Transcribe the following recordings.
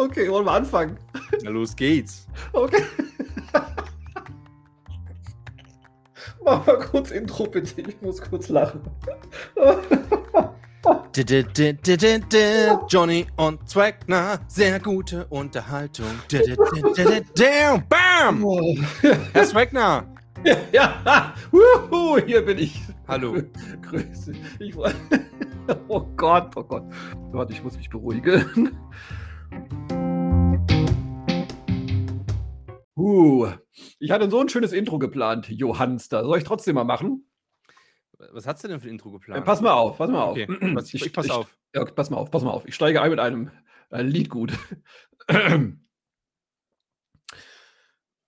Okay, wollen wir anfangen? Na los geht's. Okay. Mach mal kurz Intro, bitte. Ich muss kurz lachen. Johnny und Zwagner, sehr gute Unterhaltung. Bam! Herr Zwagner. Ja. Wuhu, hier bin ich. Hallo. Grüße. Ich, oh Gott, oh Gott. Warte, ich muss mich beruhigen. Uh, ich hatte so ein schönes Intro geplant, Johanster. Soll ich trotzdem mal machen? Was hast du denn für ein Intro Äh, geplant? pass mal auf, pass mal auf. Okay, pass, ich, pass auf. Ja, okay, pass mal auf, pass mal auf. Ich steige ein mit einem äh, Liedgut.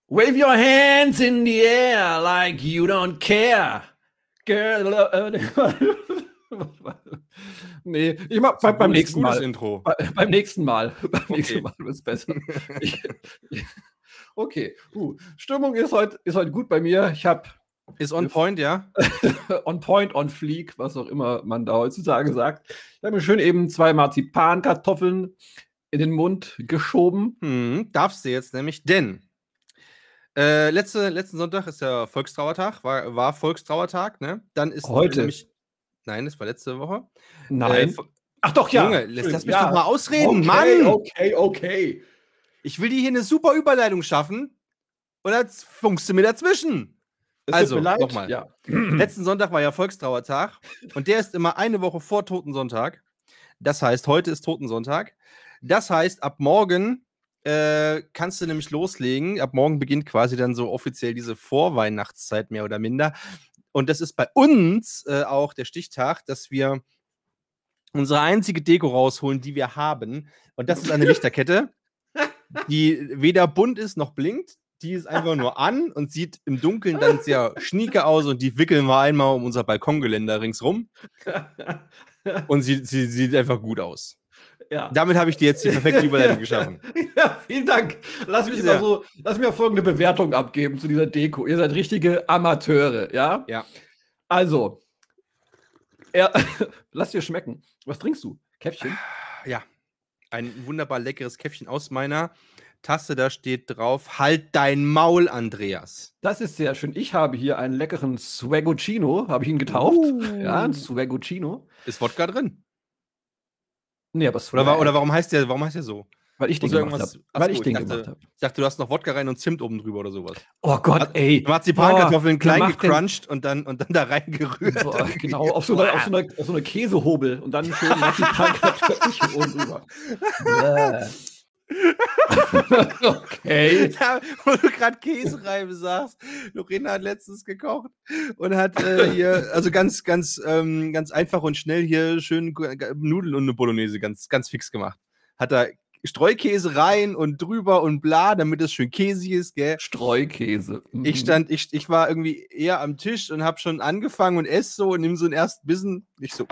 Wave your hands in the air like you don't care. Girl. Äh, nee, ich mach bei, beim nächsten Mal. Intro. Bei, beim nächsten Mal. Beim nächsten Okay. Mal wird es besser. Ich, okay, uh, Stimmung ist heute ist heute gut bei mir. Ich habe Ist on point, ja? on point, on fleek, was auch immer man da heutzutage sagt. Ich habe mir schön eben zwei Marzipankartoffeln in den Mund geschoben. Hm, darfst du jetzt nämlich, denn äh, letzte, letzten Sonntag ist ja Volkstrauertag, war, war Volkstrauertag, ne? Dann ist Heute. nämlich. Nein, das war letzte Woche. Nein. Äh, Ach doch, ja. Junge, lass, lass mich Ja. doch mal ausreden, okay, Mann! Okay, okay. Ich will dir hier eine super Überleitung schaffen und jetzt funkst du mir dazwischen. Es Also, nochmal. Ja. Letzten Sonntag war ja Volkstrauertag und der ist immer eine Woche vor Totensonntag. Das heißt, heute ist Totensonntag. Das heißt, ab morgen äh, kannst du nämlich loslegen. Ab morgen beginnt quasi dann so offiziell diese Vorweihnachtszeit mehr oder minder. Und das ist bei uns äh, auch der Stichtag, dass wir unsere einzige Deko rausholen, die wir haben. Und das ist eine Lichterkette, die weder bunt ist noch blinkt. Die ist einfach nur an und sieht im Dunkeln dann sehr schnieke aus und die wickeln wir einmal um unser Balkongeländer ringsrum und sie, sie sieht einfach gut aus. ja. Damit habe ich dir jetzt die perfekte Überleitung geschaffen. Ja, vielen Dank. Lass mich, Ja. mal so, lass mir folgende Bewertung abgeben zu dieser Deko. Ihr seid richtige Amateure, ja? Ja. Also, er, lass dir schmecken. Was trinkst du? Käffchen? Ja, ein wunderbar leckeres Käffchen aus meiner Tasse. Da steht drauf: Halt dein Maul, Andreas. Das ist sehr schön. Ich habe hier einen leckeren Swaguccino, habe ich ihn getauft. Ja, ein Swaguccino. Ist Wodka drin? Nee, aber Oder, Swag, wa- oder warum heißt der, warum heißt der so? weil ich den gemacht habe. Weil ich ich den dachte- gemacht habe. Ich dachte, du hast noch Wodka rein und Zimt oben drüber oder sowas. Oh Gott, ey. Marzipankartoffeln Boah, klein gecrunched und dann, und dann da reingerührt. Boah, genau, auf so, einer, auf, so einer, auf so einer Käsehobel und dann schön Marzipankartoffelchen oben drüber. Okay. Ja, wo du gerade Käsereibe sagst. Lorena hat letztens gekocht und hat äh, hier, also ganz, ganz, ähm, ganz einfach und schnell hier schön Nudeln und eine Bolognese ganz, ganz fix gemacht. Hat da Streukäse rein und drüber und bla, damit es schön käsig ist, gell? Streukäse. Mhm. Ich stand, ich, ich war irgendwie eher am Tisch und habe schon angefangen und esse so und nimm so einen ersten Bissen. Ich so,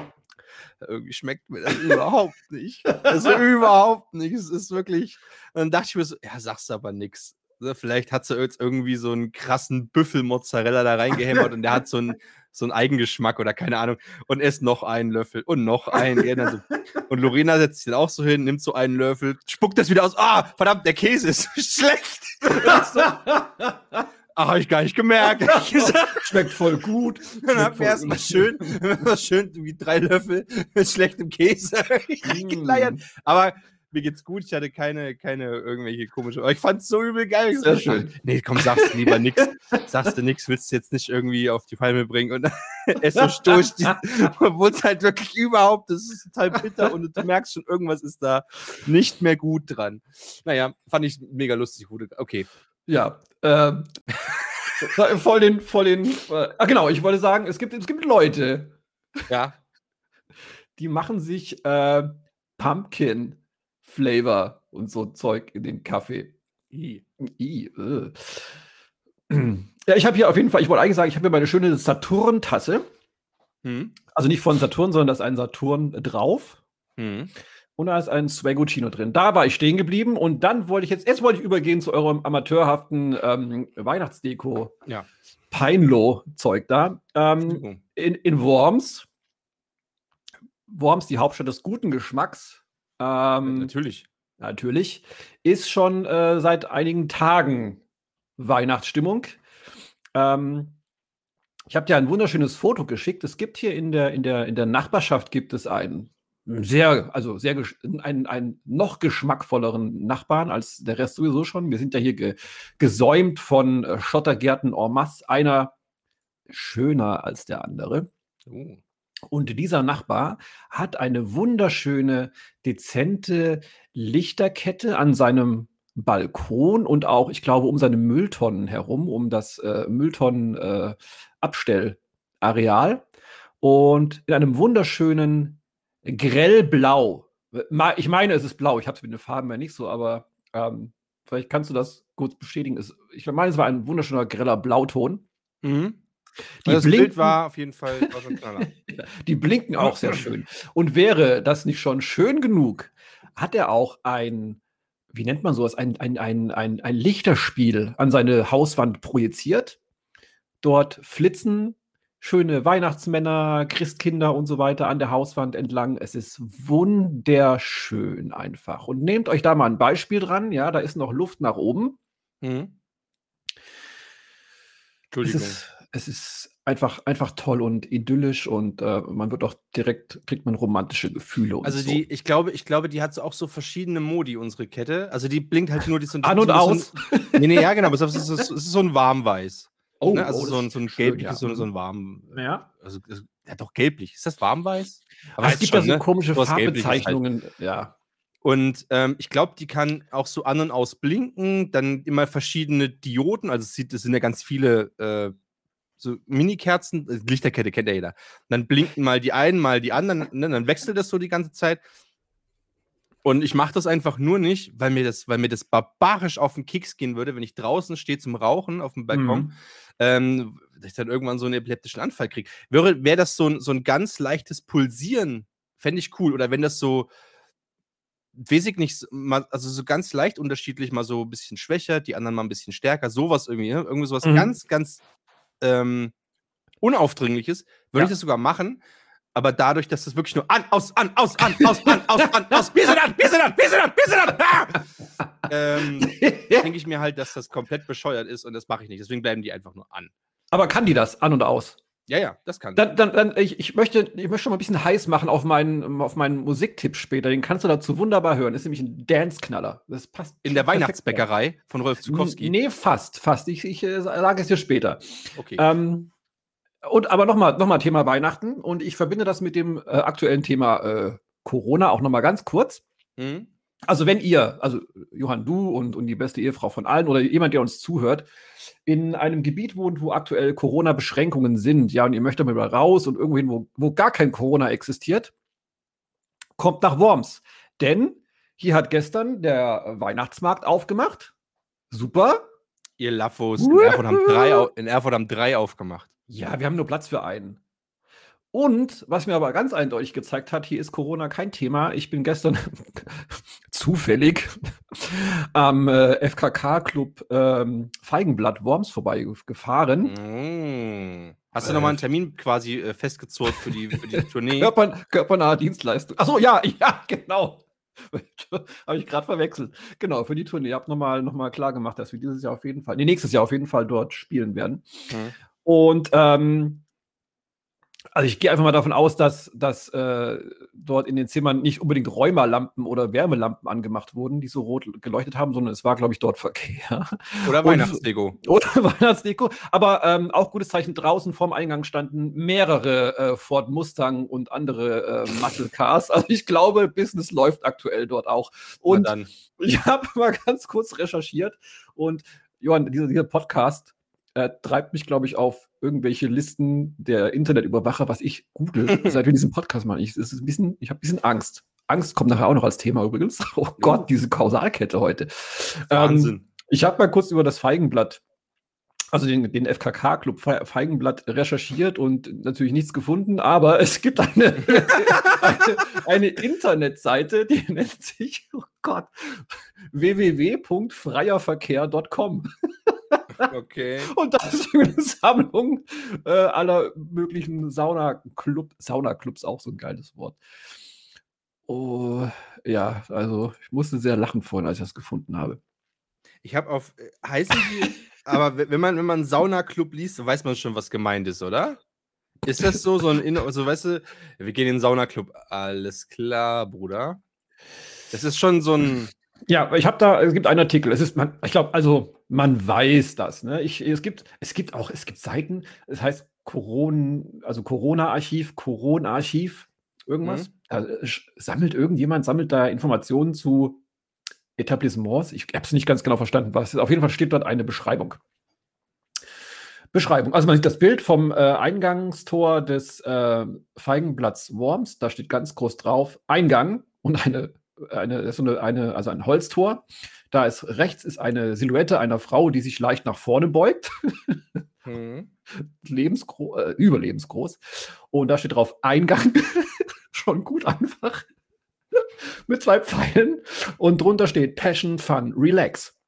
irgendwie schmeckt mir das überhaupt nicht. Also überhaupt nicht. Es ist wirklich. Und dann dachte ich mir so, ja, sagst du aber nix. Ne, Vielleicht hat sie jetzt irgendwie so einen krassen Büffelmozzarella da reingehämmert und der hat so einen, so einen Eigengeschmack oder keine Ahnung. Und esst noch einen Löffel und noch einen. so. Und Lorena setzt sich dann auch so hin, nimmt so einen Löffel, spuckt das wieder aus. Ah, verdammt, der Käse ist schlecht. Ach, hab ich gar nicht gemerkt. Schmeckt voll gut. Dann Schmeckt haben wir erstmal schön, schön wie drei Löffel mit schlechtem Käse reingeleiert. Mm. Aber mir geht's gut. Ich hatte keine, keine irgendwelche komische. Aber ich fand's so übel geil. Sehr schön. Nee, komm, sagst lieber nix. Sagst du nix, willst du jetzt nicht irgendwie auf die Palme bringen und es so durch, obwohl es halt wirklich überhaupt, das ist total bitter und du merkst schon, irgendwas ist da nicht mehr gut dran. Naja, fand ich mega lustig. Okay. Ja. Ähm, voll den, voll den. Äh, ah, genau, ich wollte sagen, es gibt, es gibt Leute, Ja. die machen sich äh, Pumpkin Flavor und so Zeug in den Kaffee. I, I, äh. Ja, ich habe hier auf jeden Fall, ich wollte eigentlich sagen, ich habe hier meine schöne Saturn-Tasse. Hm. Also nicht von Saturn, sondern da ist ein Saturn drauf. Hm. Und da ist ein Swaguccino drin. Da war ich stehen geblieben und dann wollte ich jetzt, jetzt wollte ich übergehen zu eurem amateurhaften ähm, Weihnachtsdeko. Ja. Peinlo-Zeug da. Ähm, in, in Worms. Worms, die Hauptstadt des guten Geschmacks. Ähm, Natürlich. natürlich, ist schon äh, seit einigen Tagen Weihnachtsstimmung. Ähm, ich habe dir ein wunderschönes Foto geschickt. Es gibt hier in der, in der, in der Nachbarschaft gibt es einen sehr, also sehr einen, einen noch geschmackvolleren Nachbarn als der Rest sowieso schon. Wir sind ja hier ge, gesäumt von äh, Schottergärten en masse. Einer schöner als der andere. Oh. Und dieser Nachbar hat eine wunderschöne, dezente Lichterkette an seinem Balkon und auch, ich glaube, um seine Mülltonnen herum, um das äh, Mülltonnen-Abstellareal. Äh, und in einem wunderschönen grellblau. Ich meine, es ist blau. Ich habe es mit den Farben ja nicht so, aber ähm, vielleicht kannst du das kurz bestätigen. Ich meine, es war ein wunderschöner greller Blauton. Mhm. Die das blinken, Bild war auf jeden Fall Die blinken auch sehr schön. Und wäre das nicht schon schön genug, hat er auch ein, wie nennt man sowas, ein, ein, ein, ein, ein Lichterspiel an seine Hauswand projiziert. Dort flitzen schöne Weihnachtsmänner, Christkinder und so weiter an der Hauswand entlang. Es ist wunderschön einfach. Und nehmt euch da mal ein Beispiel dran. Ja, da ist noch Luft nach oben. Mhm. Entschuldigung. Es ist, es ist einfach, einfach toll und idyllisch und äh, man wird auch direkt, kriegt man romantische Gefühle. also die, so. ich glaube, ich glaube, die hat auch so verschiedene Modi, unsere Kette. Also die blinkt halt nur die so An und so aus. So ein, nee, nee, ja, genau, aber es ist, es ist so ein Warmweiß. Oh, ne? also oh, so ein, so ein gelbliches, ja. so, so ein warm. Ja. Also, ja, doch gelblich. Ist das warmweiß? Aber es gibt ja so ne? komische Farbbezeichnungen, halt. ja. Und ähm, ich glaube, die kann auch so an und aus blinken, dann immer verschiedene Dioden, also es, sieht, es sind ja ganz viele äh, so Mini-Kerzen, äh, Lichterkette kennt ja jeder. Dann blinken mal die einen, mal die anderen, ne? dann wechselt das so die ganze Zeit. Und ich mache das einfach nur nicht, weil mir das, weil mir das barbarisch auf den Keks gehen würde, wenn ich draußen stehe zum Rauchen auf dem Balkon, mhm. ähm, dass ich dann irgendwann so einen epileptischen Anfall kriege. Wäre wär das so ein, so ein ganz leichtes Pulsieren, fände ich cool. Oder wenn das so, weiß ich nicht, mal, also so ganz leicht unterschiedlich, mal so ein bisschen schwächer, die anderen mal ein bisschen stärker, sowas irgendwie, ne? irgendwie sowas mhm. ganz, ganz ähm, Unaufdringliches, würde ja. ich das sogar machen. Aber dadurch, dass das wirklich nur an, aus, an, aus, an, aus, an, aus, an, aus, wir sind an, wir sind an, wir sind an, wir sind an, ah! ähm, denke ich mir halt, dass das komplett bescheuert ist und das mache ich nicht. Deswegen bleiben die einfach nur an. Aber kann die das an und aus? Ja, ja, das kann. Dann, dann, dann ich, ich, möchte, ich möchte schon mal ein bisschen heiß machen auf meinen, auf meinen Musiktipp später. Den kannst du dazu wunderbar hören. Das ist nämlich ein Dance-Knaller. Das passt. In der Weihnachtsbäckerei von Rolf Zukowski? Nee, fast, fast. Ich, ich äh, sage es dir später. Okay. Ähm, und aber nochmal noch mal Thema Weihnachten. Und ich verbinde das mit dem äh, aktuellen Thema äh, Corona auch nochmal ganz kurz. Mhm. Also, wenn ihr, also Johann, du und, und die beste Ehefrau von allen oder jemand, der uns zuhört, in einem Gebiet wohnt, wo aktuell Corona-Beschränkungen sind, ja, und ihr möchtet mal raus und irgendwohin, wo, wo gar kein Corona existiert, kommt nach Worms. Denn hier hat gestern der Weihnachtsmarkt aufgemacht. Super. Ihr Laffos in Erfurt, haben drei, in Erfurt haben drei aufgemacht. Ja, wir haben nur Platz für einen. Und was mir aber ganz eindeutig gezeigt hat, hier ist Corona kein Thema. Ich bin gestern zufällig am äh, FKK-Club ähm, Feigenblatt Worms vorbeigefahren. Mm. Hast du äh, nochmal einen Termin quasi äh, festgezurrt für die, für die Tournee? Körper, körpernahe Dienstleistung. Achso, ja, ja, genau. Habe ich gerade verwechselt. Genau, für die Tournee. Ich habe nochmal noch mal klar gemacht, dass wir dieses Jahr auf jeden Fall, nee, nächstes Jahr auf jeden Fall dort spielen werden. Mhm. Und ähm, also ich gehe einfach mal davon aus, dass, dass äh, dort in den Zimmern nicht unbedingt Räumerlampen oder Wärmelampen angemacht wurden, die so rot geleuchtet haben, sondern es war, glaube ich, dort Verkehr. Oder Weihnachtsdeko. Oder Weihnachtsdeko. Aber ähm, auch gutes Zeichen, draußen vorm Eingang standen mehrere äh, Ford Mustang und andere äh, Muscle Cars. Also ich glaube, Business läuft aktuell dort auch. Und ich habe mal ganz kurz recherchiert und Johann, dieser, dieser Podcast äh, treibt mich, glaube ich, auf irgendwelche Listen der Internetüberwacher, was ich google, seit wir diesen Podcast machen. Ich, ein bisschen, ich habe ein bisschen Angst. Angst kommt nachher auch noch als Thema übrigens. Oh. Gott, diese Kausalkette heute. Wahnsinn. Ähm, ich habe mal kurz über das Feigenblatt, also den, den FKK-Club Feigenblatt recherchiert und natürlich nichts gefunden, aber es gibt eine, eine, eine Internetseite, die nennt sich, oh Gott, www.freierverkehr.com. Okay. Und das ist eine Sammlung äh, aller möglichen Saunaclub, Saunaclubs, auch so ein geiles Wort. Oh, ja, also ich musste sehr lachen vorhin, als ich das gefunden habe. Ich habe auf äh, heißen die, aber wenn man wenn man Saunaclub liest, weiß man schon, was gemeint ist, oder? Ist das so so ein so also, weißt du, wir gehen in den Saunaclub. Alles klar, Bruder. Das ist schon so ein ja, ich habe da, es gibt einen Artikel. Es ist, man, ich glaube, also man weiß das. Ne? Ich, es gibt, es gibt auch, es gibt Seiten. Es heißt Corona, also Corona-Archiv, Corona-Archiv, irgendwas. Mhm. Da sammelt irgendjemand, sammelt da Informationen zu Etablissements. Ich habe es nicht ganz genau verstanden, was. Auf jeden Fall steht dort eine Beschreibung. Beschreibung. Also man sieht das Bild vom äh, Eingangstor des äh, Feigenblatts Worms. Da steht ganz groß drauf Eingang und eine eine, so eine, eine, also ein Holztor. Da ist rechts ist eine Silhouette einer Frau, die sich leicht nach vorne beugt. mhm. Lebensgro äh, überlebensgroß. Und da steht drauf Eingang. Schon gut einfach. Mit zwei Pfeilen. Und drunter steht Passion, Fun, Relax.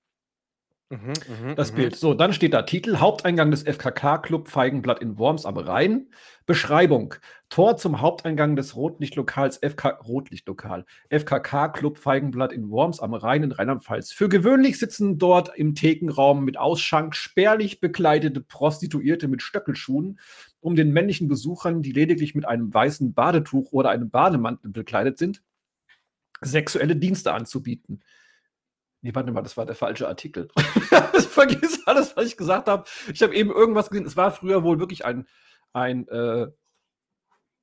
Mhm, mhm, das mhm. Bild. So, dann steht da Titel: Haupteingang des FKK-Club Feigenblatt in Worms am Rhein. Beschreibung: Tor zum Haupteingang des Rotlichtlokals FK Rotlichtlokal FKK-Club Feigenblatt in Worms am Rhein in Rheinland-Pfalz. Für gewöhnlich sitzen dort im Thekenraum mit Ausschank spärlich bekleidete Prostituierte mit Stöckelschuhen, um den männlichen Besuchern, die lediglich mit einem weißen Badetuch oder einem Bademantel bekleidet sind, sexuelle Dienste anzubieten. Nee, warte mal, das war der falsche Artikel. Vergiss alles, was ich gesagt habe. Ich habe eben irgendwas gesehen. Es war früher wohl wirklich ein, ein äh,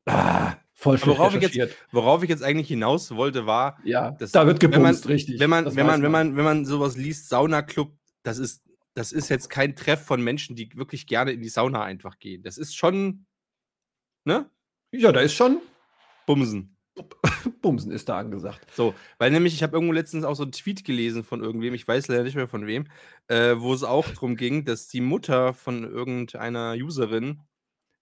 ah, voll worauf ich, jetzt, worauf ich jetzt eigentlich hinaus wollte, war, ja, dass, da wird gebumst, wenn man, richtig. Wenn man, wenn man, wenn man, wenn man sowas liest, Saunaclub, das ist, das ist jetzt kein Treff von Menschen, die wirklich gerne in die Sauna einfach gehen. Das ist schon, ne? Ja, da ist schon Bumsen. Bumsen ist da angesagt. So, weil nämlich, ich habe irgendwo letztens auch so einen Tweet gelesen von irgendwem, ich weiß leider nicht mehr von wem, äh, wo es auch darum ging, dass die Mutter von irgendeiner Userin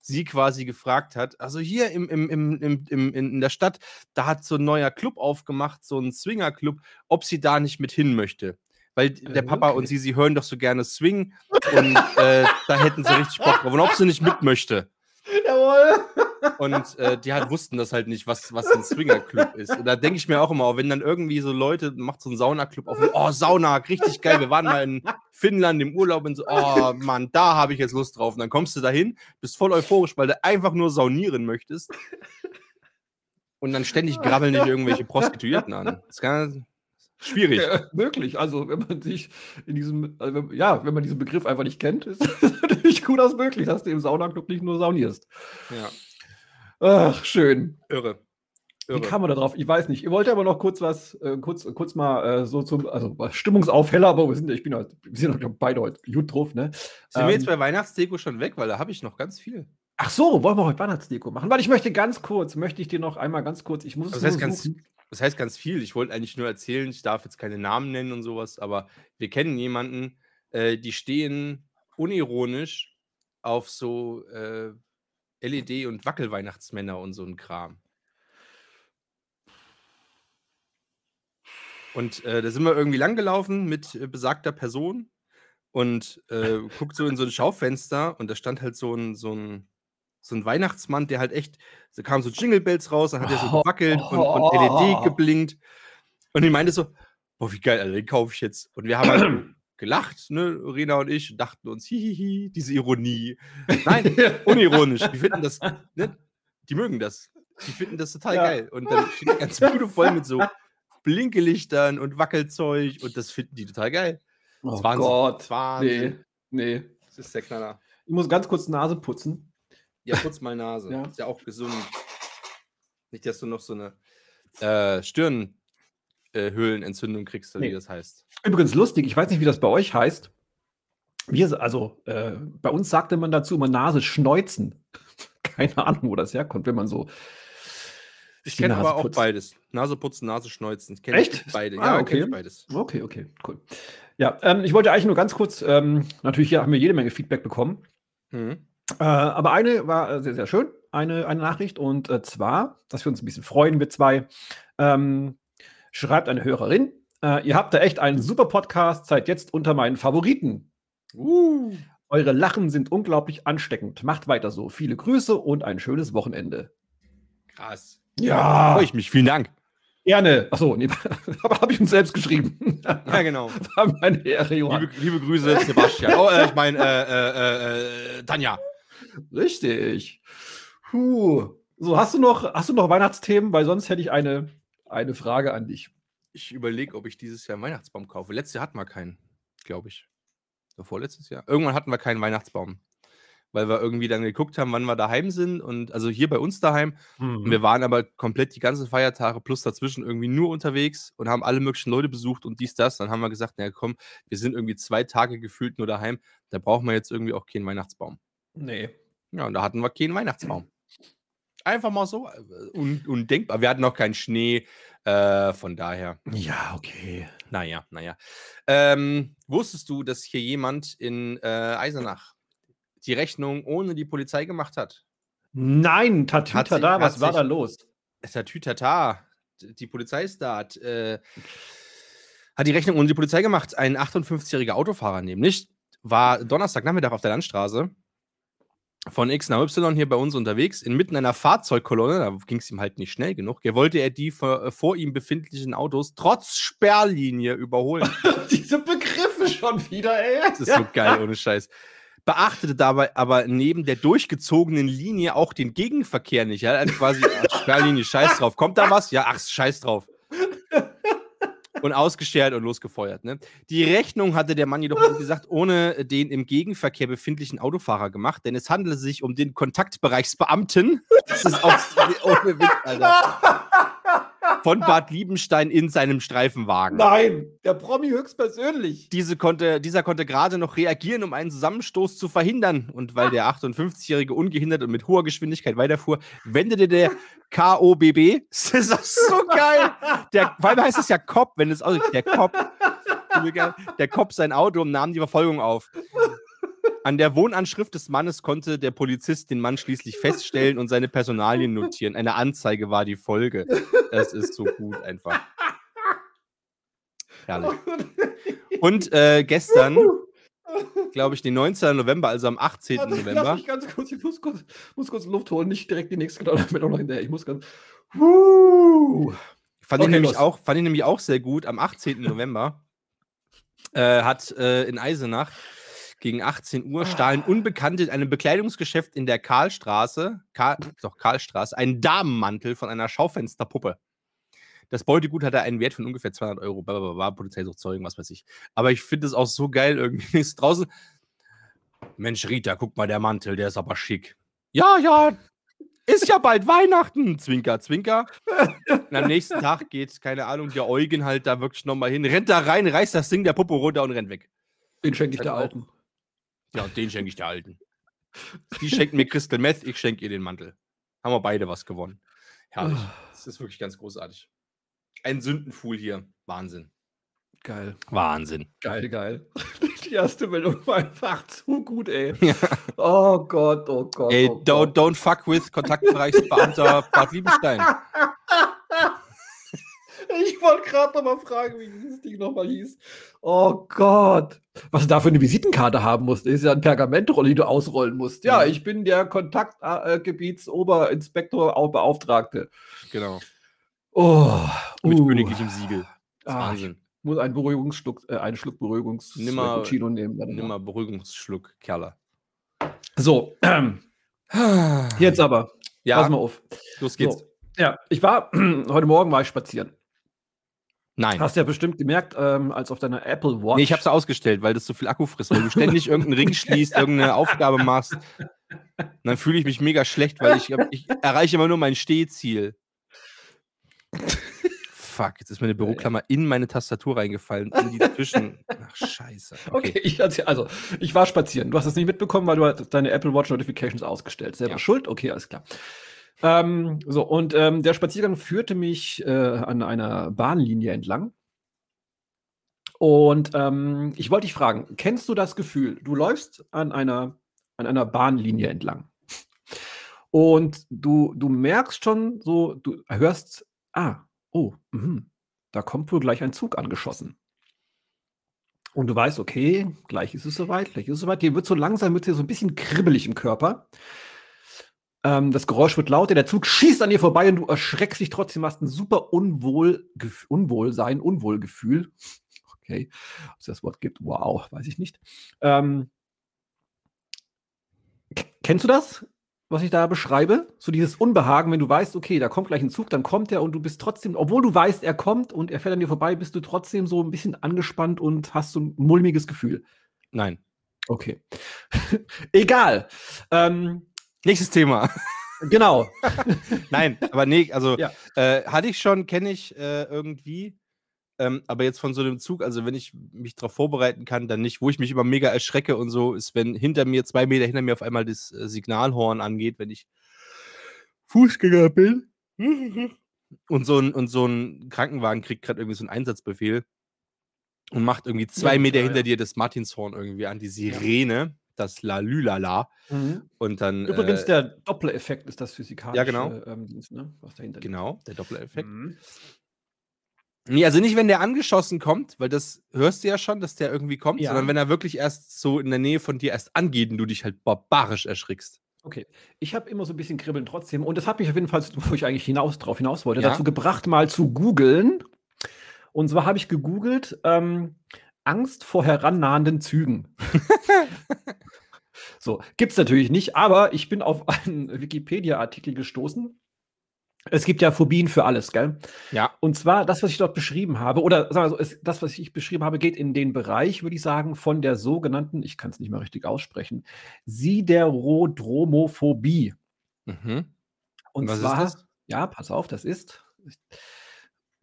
sie quasi gefragt hat, also hier im, im, im, im, im, in der Stadt, da hat so ein neuer Club aufgemacht, so ein Swinger-Club, ob sie da nicht mit hin möchte. Weil der Papa okay. und sie, sie hören doch so gerne Swing und äh, da hätten sie richtig Bock drauf. Und ob sie nicht mit möchte. Jawohl. Und äh, die halt wussten das halt nicht, was, was ein Swinger-Club ist. Und da denke ich mir auch immer, wenn dann irgendwie so Leute, macht so einen Sauna-Club auf, oh, Sauna, richtig geil. Wir waren mal in Finnland im Urlaub und so, oh Mann, da habe ich jetzt Lust drauf. Und dann kommst du dahin, bist voll euphorisch, weil du einfach nur saunieren möchtest. Und dann ständig grabbeln dich irgendwelche Prostituierten an. Das kann, Schwierig. Ja, möglich. Also, wenn man sich in diesem, also, ja, wenn man diesen Begriff einfach nicht kennt, ist es natürlich gut aus möglich, dass du im Saunaclub nicht nur saunierst. Ja. Ach, schön. Irre. Irre. Wie kam man da drauf? Ich weiß nicht. Ihr wollt aber noch kurz was, äh, kurz, kurz mal äh, so zum, also Stimmungsaufheller, aber wir sind, ich bin halt, wir sind halt beide heute gut drauf, ne? Sind ähm, wir jetzt bei Weihnachtsdeko schon weg, weil da habe ich noch ganz viel. Ach so, wollen wir heute Weihnachtsdeko machen? Weil ich möchte ganz kurz, möchte ich dir noch einmal ganz kurz, ich muss es das heißt ganz, das heißt ganz viel. Ich wollte eigentlich nur erzählen, ich darf jetzt keine Namen nennen und sowas, aber wir kennen jemanden, äh, die stehen unironisch auf so äh, LED- und Wackelweihnachtsmänner und so ein Kram. Und äh, da sind wir irgendwie langgelaufen mit äh, besagter Person und äh, guckt so in so ein Schaufenster und da stand halt so ein, so ein so ein Weihnachtsmann, der halt echt, da kamen so Jingle Bells raus, dann hat er so oh. gewackelt und, und LED geblinkt. Und ich meinte so, boah, wie geil, Alter, den kaufe ich jetzt. Und wir haben halt gelacht, ne, Rena und ich, und dachten uns, hihihi, diese Ironie. Nein, unironisch. Die finden das, ne, die mögen das. Die finden das total ja. geil. Und dann steht die ganze Bude voll mit so Blinkelichtern und Wackelzeug und das finden die total geil. Das oh Wahnsinn. Gott. Wahnsinn. Nee, nee. Das ist der Knaller. Ich muss ganz kurz Nase putzen. Ja, putz mal Nase. ja. Ist ja auch gesund. Nicht, dass du noch so eine äh, Stirnhöhlenentzündung äh, kriegst, nee. wie das heißt. Übrigens lustig, ich weiß nicht, wie das bei euch heißt. Wir, also äh, bei uns sagte man dazu immer Nase schneuzen. Keine Ahnung, wo das herkommt, wenn man so. Ich kenne aber auch putzt. beides. Nase putzen, Nase schneuzen. Kenn Echt? beide. Ah, ja, okay. beides. Okay, okay, cool. Ja, ähm, ich wollte eigentlich nur ganz kurz, ähm, natürlich hier haben wir jede Menge Feedback bekommen. Mhm. Äh, aber eine war äh, sehr, sehr schön, eine, eine Nachricht. Und äh, zwar, dass wir uns ein bisschen freuen, wir zwei, ähm, schreibt eine Hörerin. Äh, ihr habt da echt einen super Podcast, seid jetzt unter meinen Favoriten. Uh. Eure Lachen sind unglaublich ansteckend. Macht weiter so. Viele Grüße und ein schönes Wochenende. Krass. Ja. Freue ich mich. Vielen Dank. Gerne. Achso, nee, aber habe ich uns selbst geschrieben. Ja, genau. Meine Ehre, Johann. Liebe, liebe Grüße, Sebastian. Oh, äh, ich meine, äh, äh, äh, Tanja. Richtig. Puh. So, hast du noch, hast du noch Weihnachtsthemen? Weil sonst hätte ich eine, eine Frage an dich. Ich überlege, ob ich dieses Jahr einen Weihnachtsbaum kaufe. Letztes Jahr hatten wir keinen, glaube ich. Oder vorletztes Jahr. Irgendwann hatten wir keinen Weihnachtsbaum. Weil wir irgendwie dann geguckt haben, wann wir daheim sind. Und also hier bei uns daheim. Und Mhm. wir waren aber komplett die ganzen Feiertage plus dazwischen irgendwie nur unterwegs und haben alle möglichen Leute besucht und dies, das. Dann haben wir gesagt, na komm, wir sind irgendwie zwei Tage gefühlt nur daheim. Da brauchen wir jetzt irgendwie auch keinen Weihnachtsbaum. Nee. Ja, und da hatten wir keinen Weihnachtsbaum. Einfach mal so. äh, Un undenkbar. Wir hatten noch keinen Schnee. Äh, von daher, Ja, okay. naja, naja. Ähm, wusstest du, dass hier jemand in äh, Eisenach die Rechnung ohne die Polizei gemacht hat? Nein, Hat Tatüta sich- da, hat was war da los? Es hat Tütata. D- Die Polizei ist da. Hat, äh, hat die Rechnung ohne die Polizei gemacht. Ein 58-jähriger Autofahrer nämlich war Donnerstagnachmittag auf der Landstraße von X nach Y hier bei uns unterwegs, inmitten einer Fahrzeugkolonne, da ging es ihm halt nicht schnell genug, hier wollte er die vor, äh, vor ihm befindlichen Autos trotz Sperrlinie überholen. Diese Begriffe schon wieder, ey. Das ist so geil, ohne Scheiß. Beachtete dabei aber neben der durchgezogenen Linie auch den Gegenverkehr nicht. Er hat also quasi ach, Sperrlinie, scheiß drauf. Kommt da was? Ja, ach, scheiß drauf. Und ausgeschert und losgefeuert. Ne? Die Rechnung hatte der Mann jedoch, wie gesagt, ohne den im Gegenverkehr befindlichen Autofahrer gemacht, denn es handelte sich um den Kontaktbereichsbeamten. Das ist auch ohne Witz, Alter. Von Bad Liebenstein in seinem Streifenwagen. Nein, der Promi höchstpersönlich. Diese konnte, dieser konnte gerade noch reagieren, um einen Zusammenstoß zu verhindern. Und weil der 58-Jährige ungehindert und mit hoher Geschwindigkeit weiterfuhr, wendete der KOBB, das ist auch so geil, der, vor allem heißt es ja Cop, wenn es aussieht, der Cop, der Cop sein Auto und nahm die Verfolgung auf. An der Wohnanschrift des Mannes konnte der Polizist den Mann schließlich feststellen und seine Personalien notieren. Eine Anzeige war die Folge. Das ist so gut einfach. Herrlich. Und äh, gestern, glaube ich, den 19. November, also am 18. Warte, Lass November. mich ganz kurz, ich muss kurz, muss kurz Luft holen, nicht direkt die nächste Knall mit auch noch hinterher. Ich muss ganz. Huh. Fand, ich Okay, nämlich los. auch, fand ich nämlich auch sehr gut. Am 18. November äh, hat äh, in Eisenach gegen 18 Uhr stahlen Unbekannte in einem Bekleidungsgeschäft in der Karlstraße, Karl, doch Karlstraße, einen Damenmantel von einer Schaufensterpuppe. Das Beutegut hatte einen Wert von ungefähr 200 Euro. Blablabla, Polizei sucht Zeugen, was weiß ich. Aber ich finde es auch so geil irgendwie. Ist draußen. Mensch, Rita, guck mal, der Mantel, der ist aber schick. Ja, ja, ist ja bald Weihnachten. Zwinker, zwinker. Und am nächsten Tag geht, keine Ahnung, der Eugen halt da wirklich nochmal hin, rennt da rein, reißt das Ding der Puppe runter und rennt weg. Den schenke ich der Auch. Alten. Ja, den schenke ich der Alten. Die schenkt mir Crystal Meth, ich schenke ihr den Mantel. Haben wir beide was gewonnen. Herrlich. Das ist wirklich ganz großartig. Ein Sündenfuhl hier. Wahnsinn. Geil, Wahnsinn. geil, geil. Die erste Meldung war einfach zu gut, ey. Ja. Oh Gott, oh Gott. Ey, oh don't, Gott. don't fuck with Kontaktbereichsbeamter Bad Liebenstein. Ich wollte gerade noch mal fragen, wie dieses Ding nochmal hieß. Oh Gott. Was du da für eine Visitenkarte haben musst, ist ja eine Pergamentrolle, die du ausrollen musst. Ja, Mhm. ich bin der Kontaktgebietsoberinspektor, auch Beauftragte. Genau. Oh, Mit uh. königlichem Siegel. Ah, Wahnsinn. muss einen Beruhigungsschluck, äh, einen Schluck Beruhigungs Nimmer- Cappuccino nehmen. Warte mal. Nimm mal Beruhigungsschluck, Kerler. So, ähm, jetzt aber. Ja, Pass mal auf. los geht's. So. Ja, ich war, heute Morgen war ich spazieren. Nein. Hast ja bestimmt gemerkt, ähm, als auf deiner Apple Watch. Nee, ich hab's ausgestellt, weil das so viel Akku frisst, weil du ständig irgendeinen Ring schließt, irgendeine Aufgabe machst. Und dann fühle ich mich mega schlecht, weil ich, ich erreiche immer nur mein Stehziel. Fuck, jetzt ist meine Büroklammer in meine Tastatur reingefallen, in die Zwischen. Ach, scheiße. Okay, Okay. ich also ich war spazieren. Du hast es nicht mitbekommen, weil du deine Apple Watch Notifications ausgestellt. Selber Ja. schuld? Okay, alles klar. Ähm, so, und ähm, der Spaziergang führte mich äh, an einer Bahnlinie entlang. Und ähm, ich wollte dich fragen, kennst du das Gefühl, du läufst an einer, an einer Bahnlinie entlang und du, du merkst schon so, du hörst, ah, oh, mhm, da kommt wohl gleich ein Zug angeschossen. Und du weißt, okay, gleich ist es soweit, gleich ist es soweit. Dir wird so langsam wird dir so ein bisschen kribbelig im Körper. Ähm, das Geräusch wird lauter, der Zug schießt an dir vorbei und du erschreckst dich trotzdem, hast ein super Unwohl, Unwohlsein, Unwohlgefühl. Okay, ob es das Wort gibt, wow, weiß ich nicht. Ähm, kennst du das? was ich da beschreibe. So dieses Unbehagen, wenn du weißt, okay, da kommt gleich ein Zug, dann kommt er und du bist trotzdem, obwohl du weißt, er kommt und er fährt an dir vorbei, bist du trotzdem so ein bisschen angespannt und hast so ein mulmiges Gefühl. Nein. Okay. Egal. Ähm, Nächstes Thema. Genau. Nein, aber nee, also ja. äh, hatte ich schon, kenne ich äh, irgendwie. Ähm, aber jetzt von so einem Zug, also wenn ich mich darauf vorbereiten kann, dann nicht. Wo ich mich immer mega erschrecke und so, ist, wenn hinter mir, zwei Meter hinter mir auf einmal das äh, Signalhorn angeht, wenn ich Fußgänger bin. Und so ein, und so ein Krankenwagen kriegt gerade irgendwie so einen Einsatzbefehl und macht irgendwie zwei ja, Meter klar, hinter ja. dir das Martinshorn irgendwie an, die Sirene, ja. Das Lalülala. Mhm. Und dann. Übrigens, äh, der Doppler-Effekt ist das physikalische ja, genau. ähm, Dienst, ne? was dahinter Genau, der Doppler-Effekt. Mhm. Nee, also nicht, wenn der angeschossen kommt, weil das hörst du ja schon, dass der irgendwie kommt, ja. sondern wenn er wirklich erst so in der Nähe von dir erst angeht und du dich halt barbarisch erschrickst. Okay, ich habe immer so ein bisschen Kribbeln trotzdem und das hat mich auf jeden Fall, wo ich eigentlich hinaus drauf hinaus wollte, ja. dazu gebracht, mal zu googeln. Und zwar habe ich gegoogelt ähm, Angst vor herannahenden Zügen. so, gibt es natürlich nicht, aber ich bin auf einen Wikipedia-Artikel gestoßen es gibt ja Phobien für alles, gell? Ja. Und zwar das, was ich dort beschrieben habe, oder sagen wir so, es, das, was ich beschrieben habe, geht in den Bereich, würde ich sagen, von der sogenannten, ich kann es nicht mehr richtig aussprechen, Siderodromophobie. Mhm. Und was zwar, ja, pass auf, das ist.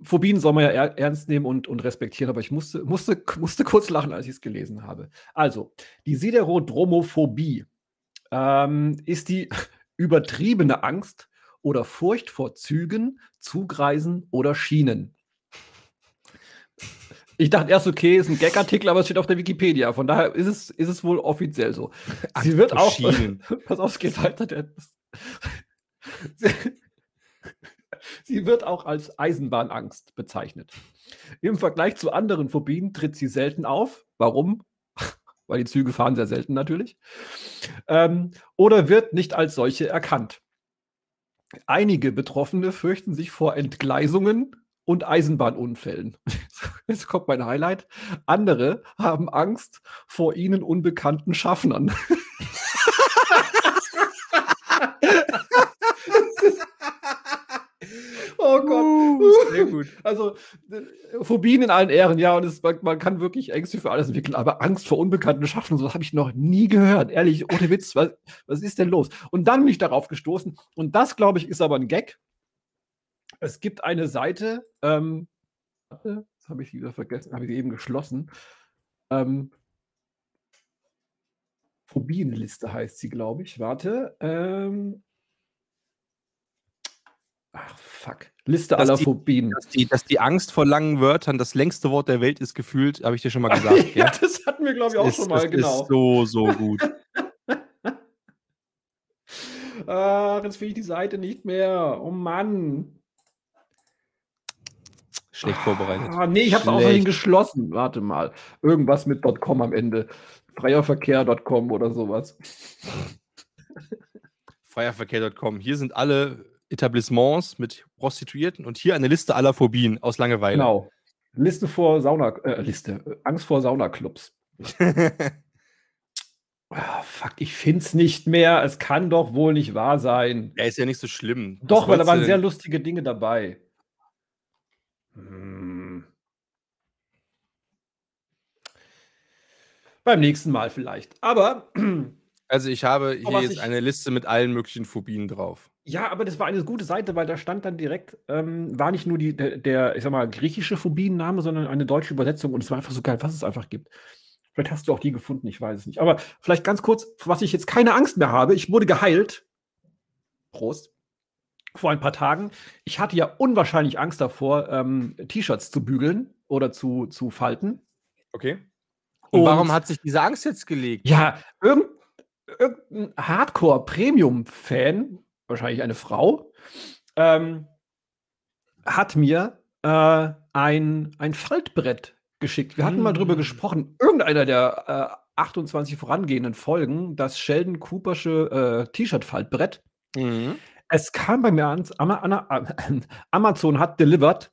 Phobien soll man ja ernst nehmen und, und respektieren, aber ich musste, musste, musste kurz lachen, als ich es gelesen habe. Also, die Siderodromophobie ähm, ist die übertriebene Angst oder Furcht vor Zügen, Zugreisen oder Schienen. Ich dachte erst, okay, ist ein Gag-Artikel, aber es steht auf der Wikipedia. Von daher ist es, ist es wohl offiziell so. Sie wird auch. Pass auf, es geht weiter. sie wird auch als Eisenbahnangst bezeichnet. Im Vergleich zu anderen Phobien tritt sie selten auf. Warum? Weil die Züge fahren sehr selten natürlich. Ähm, oder wird nicht als solche erkannt. Einige Betroffene fürchten sich vor Entgleisungen und Eisenbahnunfällen. Jetzt kommt mein Highlight. Andere haben Angst vor ihnen unbekannten Schaffnern. Oh Gott. Uh, sehr gut. Also, Phobien in allen Ehren, ja, und es, man, man, kann wirklich Ängste für alles entwickeln, aber Angst vor Unbekannten schaffen, so habe ich noch nie gehört. Ehrlich, ohne Witz, was, was ist denn los? Und dann bin ich darauf gestoßen, und das, glaube ich, ist aber ein Gag. Es gibt eine Seite, ähm, das habe ich wieder vergessen, habe ich eben geschlossen. Ähm, Phobienliste heißt sie, glaube ich. Warte. Ähm, ach, fuck. Liste aller die, Phobien. Dass die, dass die, Angst vor langen Wörtern das längste Wort der Welt ist gefühlt, habe ich dir schon mal gesagt. ja, ja, das hatten wir, glaube ich, auch ist, schon mal, das genau. Ist so, so gut. Ach, jetzt finde ich die Seite nicht mehr. Oh Mann. Schlecht vorbereitet. Ah, nee, ich habe es auch geschlossen. Warte mal. Irgendwas mit .com am Ende. Freierverkehr.com oder sowas. Freierverkehr.com. Hier sind alle Etablissements mit Prostituierten und hier eine Liste aller Phobien aus Langeweile. Genau. Liste vor Sauna, äh, Liste, Angst vor Saunaclubs. oh, fuck, ich find's nicht mehr. Es kann doch wohl nicht wahr sein. Ja, ist ja nicht so schlimm. Doch, weil da waren sehr lustige Dinge dabei. Hm. Beim nächsten Mal vielleicht. Aber. Also ich habe hier jetzt eine Liste mit allen möglichen Phobien drauf. Ja, aber das war eine gute Seite, weil da stand dann direkt, ähm, war nicht nur die, der, der, ich sag mal, griechische Phobienname, sondern eine deutsche Übersetzung und es war einfach so geil, was es einfach gibt. Vielleicht hast du auch die gefunden, ich weiß es nicht. Aber vielleicht ganz kurz, was ich jetzt keine Angst mehr habe. Ich wurde geheilt. Prost. Vor ein paar Tagen. Ich hatte ja unwahrscheinlich Angst davor, ähm, T-Shirts zu bügeln oder zu, zu falten. Okay. Und, und warum hat sich diese Angst jetzt gelegt? Ja, irgendein Hardcore-Premium-Fan wahrscheinlich eine Frau, ähm, hat mir äh, ein, ein Faltbrett geschickt. Wir hatten mm. mal drüber gesprochen, irgendeiner der äh, 28 vorangehenden Folgen, das Sheldon Coopersche äh, T-Shirt-Faltbrett. Mhm. Es kam bei mir an, Amazon hat delivered.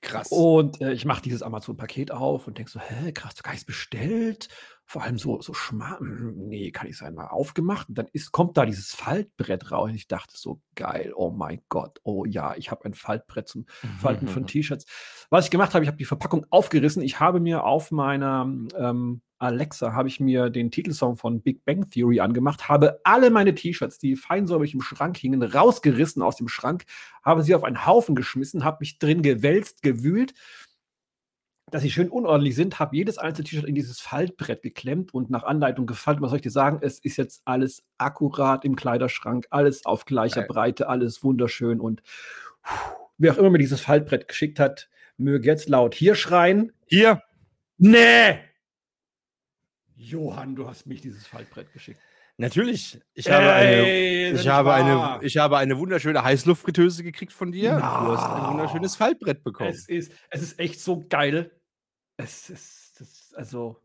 Krass. Und äh, ich mache dieses Amazon-Paket auf und denke so, hä, krass, du hast bestellt vor allem so, so schmal, hm, nee, kann ich sein, mal aufgemacht. Und dann ist, kommt da dieses Faltbrett raus. Und ich dachte so, geil, oh mein Gott, oh ja, ich habe ein Faltbrett zum Falten von T-Shirts. Was ich gemacht habe, ich habe die Verpackung aufgerissen. Ich habe mir auf meiner ähm, Alexa, habe ich mir den Titelsong von Big Bang Theory angemacht, habe alle meine T-Shirts, die feinsäuberlich im Schrank hingen, rausgerissen aus dem Schrank, habe sie auf einen Haufen geschmissen, habe mich drin gewälzt, gewühlt dass sie schön unordentlich sind, habe jedes einzelne T-Shirt in dieses Faltbrett geklemmt und nach Anleitung gefaltet. Was soll ich dir sagen? Es ist jetzt alles akkurat im Kleiderschrank, alles auf gleicher Geil. Breite, alles wunderschön und wer auch immer mir dieses Faltbrett geschickt hat, möge jetzt laut hier schreien. Hier. Nee! Johann, du hast mich dieses Faltbrett geschickt. Natürlich. Ich habe, Ey, eine, ich, habe eine, ich habe eine wunderschöne Heißluftfritteuse gekriegt von dir. Na, du hast ein wunderschönes Faltbrett bekommen. Es ist, es ist echt so geil. Es ist, ist also,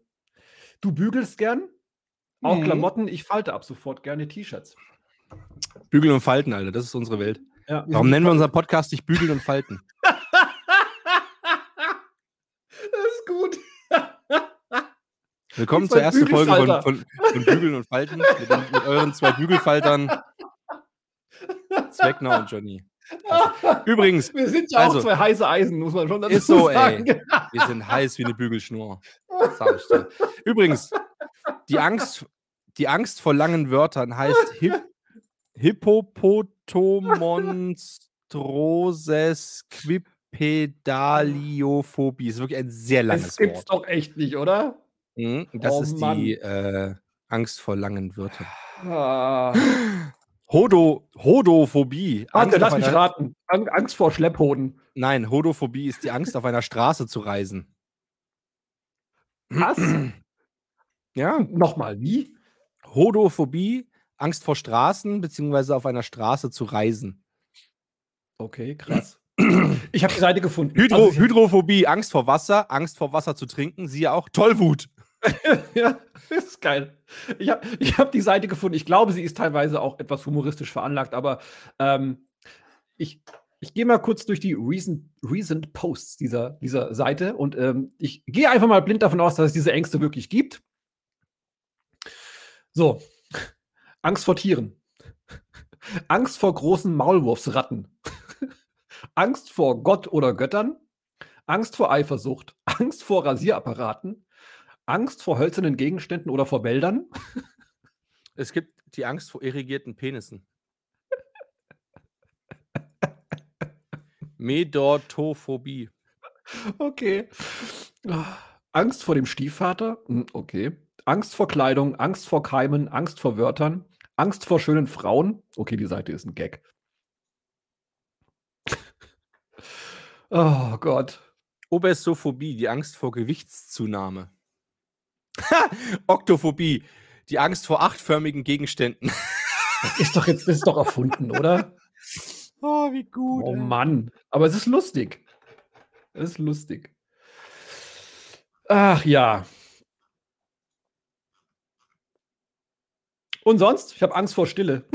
du bügelst gern, auch mhm. Klamotten. Ich falte ab sofort gerne T-Shirts. Bügeln und Falten, Alter, das ist unsere Welt. Ja, Warum nennen wir unseren Podcast nicht Bügeln und Falten? das ist gut. Willkommen zur ersten Folge von, von, von, Bügeln und Falten mit, mit euren zwei Bügelfaltern Zweckner und Johnny. Übrigens. Wir sind ja also, auch zwei heiße Eisen, muss man schon dazu ist so, sagen. Ey. Wir sind heiß wie eine Bügelschnur. Übrigens, die Angst, die Angst vor langen Wörtern heißt Hip Hippopotomonstroses Quipedaliophobie. Ist wirklich ein sehr langes Wort. Das gibt's doch echt nicht, oder? Mhm, das oh, ist Mann. die äh, Angst vor langen Wörtern. Ah. Hodo, Hodophobie. Warte, lass mich raten. Angst vor Schlepphoden. Nein, Hodophobie ist die Angst, auf einer Straße zu reisen. Was? Ja. Nochmal, wie? Hodophobie, Angst vor Straßen, beziehungsweise auf einer Straße zu reisen. Okay, krass. Ich habe die Seite gefunden. Hydro, also Hydrophobie, Angst vor Wasser, Angst vor Wasser zu trinken, siehe auch Tollwut. ja, das ist geil. Ich habe ich hab die Seite gefunden. Ich glaube, sie ist teilweise auch etwas humoristisch veranlagt, aber ähm, ich, ich gehe mal kurz durch die recent, recent Posts dieser, dieser Seite und ähm, ich gehe einfach mal blind davon aus, dass es diese Ängste wirklich gibt. So, Angst vor Tieren. Angst vor großen Maulwurfsratten. Angst vor Gott oder Göttern. Angst vor Eifersucht. Angst vor Rasierapparaten. Angst vor hölzernen Gegenständen oder vor Wäldern? Es gibt die Angst vor irrigierten Penissen. Medortophobie. Okay. Angst vor dem Stiefvater? Hm, okay. Angst vor Kleidung, Angst vor Keimen, Angst vor Wörtern, Angst vor schönen Frauen. Okay, die Seite ist ein Gag. oh Gott. Obesophobie, die Angst vor Gewichtszunahme. Oktophobie, die Angst vor achtförmigen Gegenständen. Das ist doch jetzt, das ist doch erfunden, oder? Oh, wie gut. Oh ey. Mann. Aber es ist lustig. Es ist lustig. Ach ja. Und sonst? Ich habe Angst vor Stille.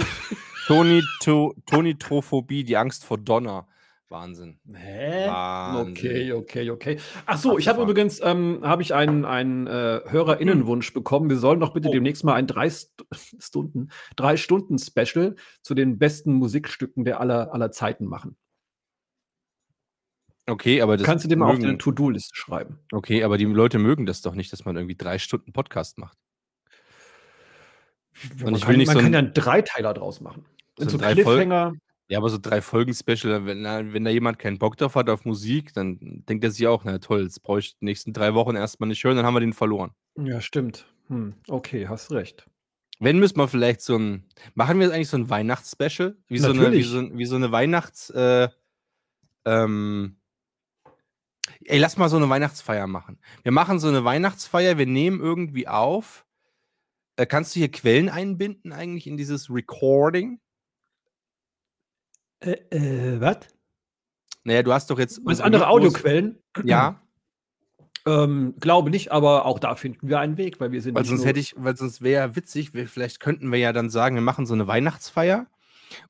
Tonitrophobie, die Angst vor Donner. Wahnsinn. Hä? Wahnsinn. Okay, okay, okay. Ach so, ich habe übrigens ähm, habe ich einen, einen äh, Hörerinnenwunsch bekommen. Wir sollen doch bitte oh. demnächst mal ein drei Stunden, drei Stunden Special zu den besten Musikstücken der aller, aller Zeiten machen. Okay, aber das kannst du dem mögen... auf deine To-Do-Liste schreiben. Okay, aber die Leute mögen das doch nicht, dass man irgendwie drei Stunden Podcast macht. Und ich will kann, nicht man so kann ja einen Dreiteiler draus machen. So, so drei Cliffhanger. Folgen, ja, aber so drei Folgen-Special, wenn, wenn da jemand keinen Bock drauf hat auf Musik, dann denkt er sich auch, na toll, jetzt brauche ich die nächsten drei Wochen erstmal nicht hören, dann haben wir den verloren. Ja, stimmt. Hm, okay, hast recht. Wenn müssen wir vielleicht so ein. Machen wir jetzt eigentlich so ein Weihnachts-Special? Wie, so eine, wie, so, wie so eine Weihnachts. Äh, ähm, ey, lass mal so eine Weihnachtsfeier machen. Wir machen so eine Weihnachtsfeier, wir nehmen irgendwie auf. Äh, kannst du hier Quellen einbinden eigentlich in dieses Recording? Äh, äh, was? Naja, du hast doch jetzt. Was andere Audioquellen? Ja. Ähm, glaube nicht, aber auch da finden wir einen Weg, weil wir sind. Weil sonst hätte ich, weil sonst wäre witzig, wir, vielleicht könnten wir ja dann sagen, wir machen so eine Weihnachtsfeier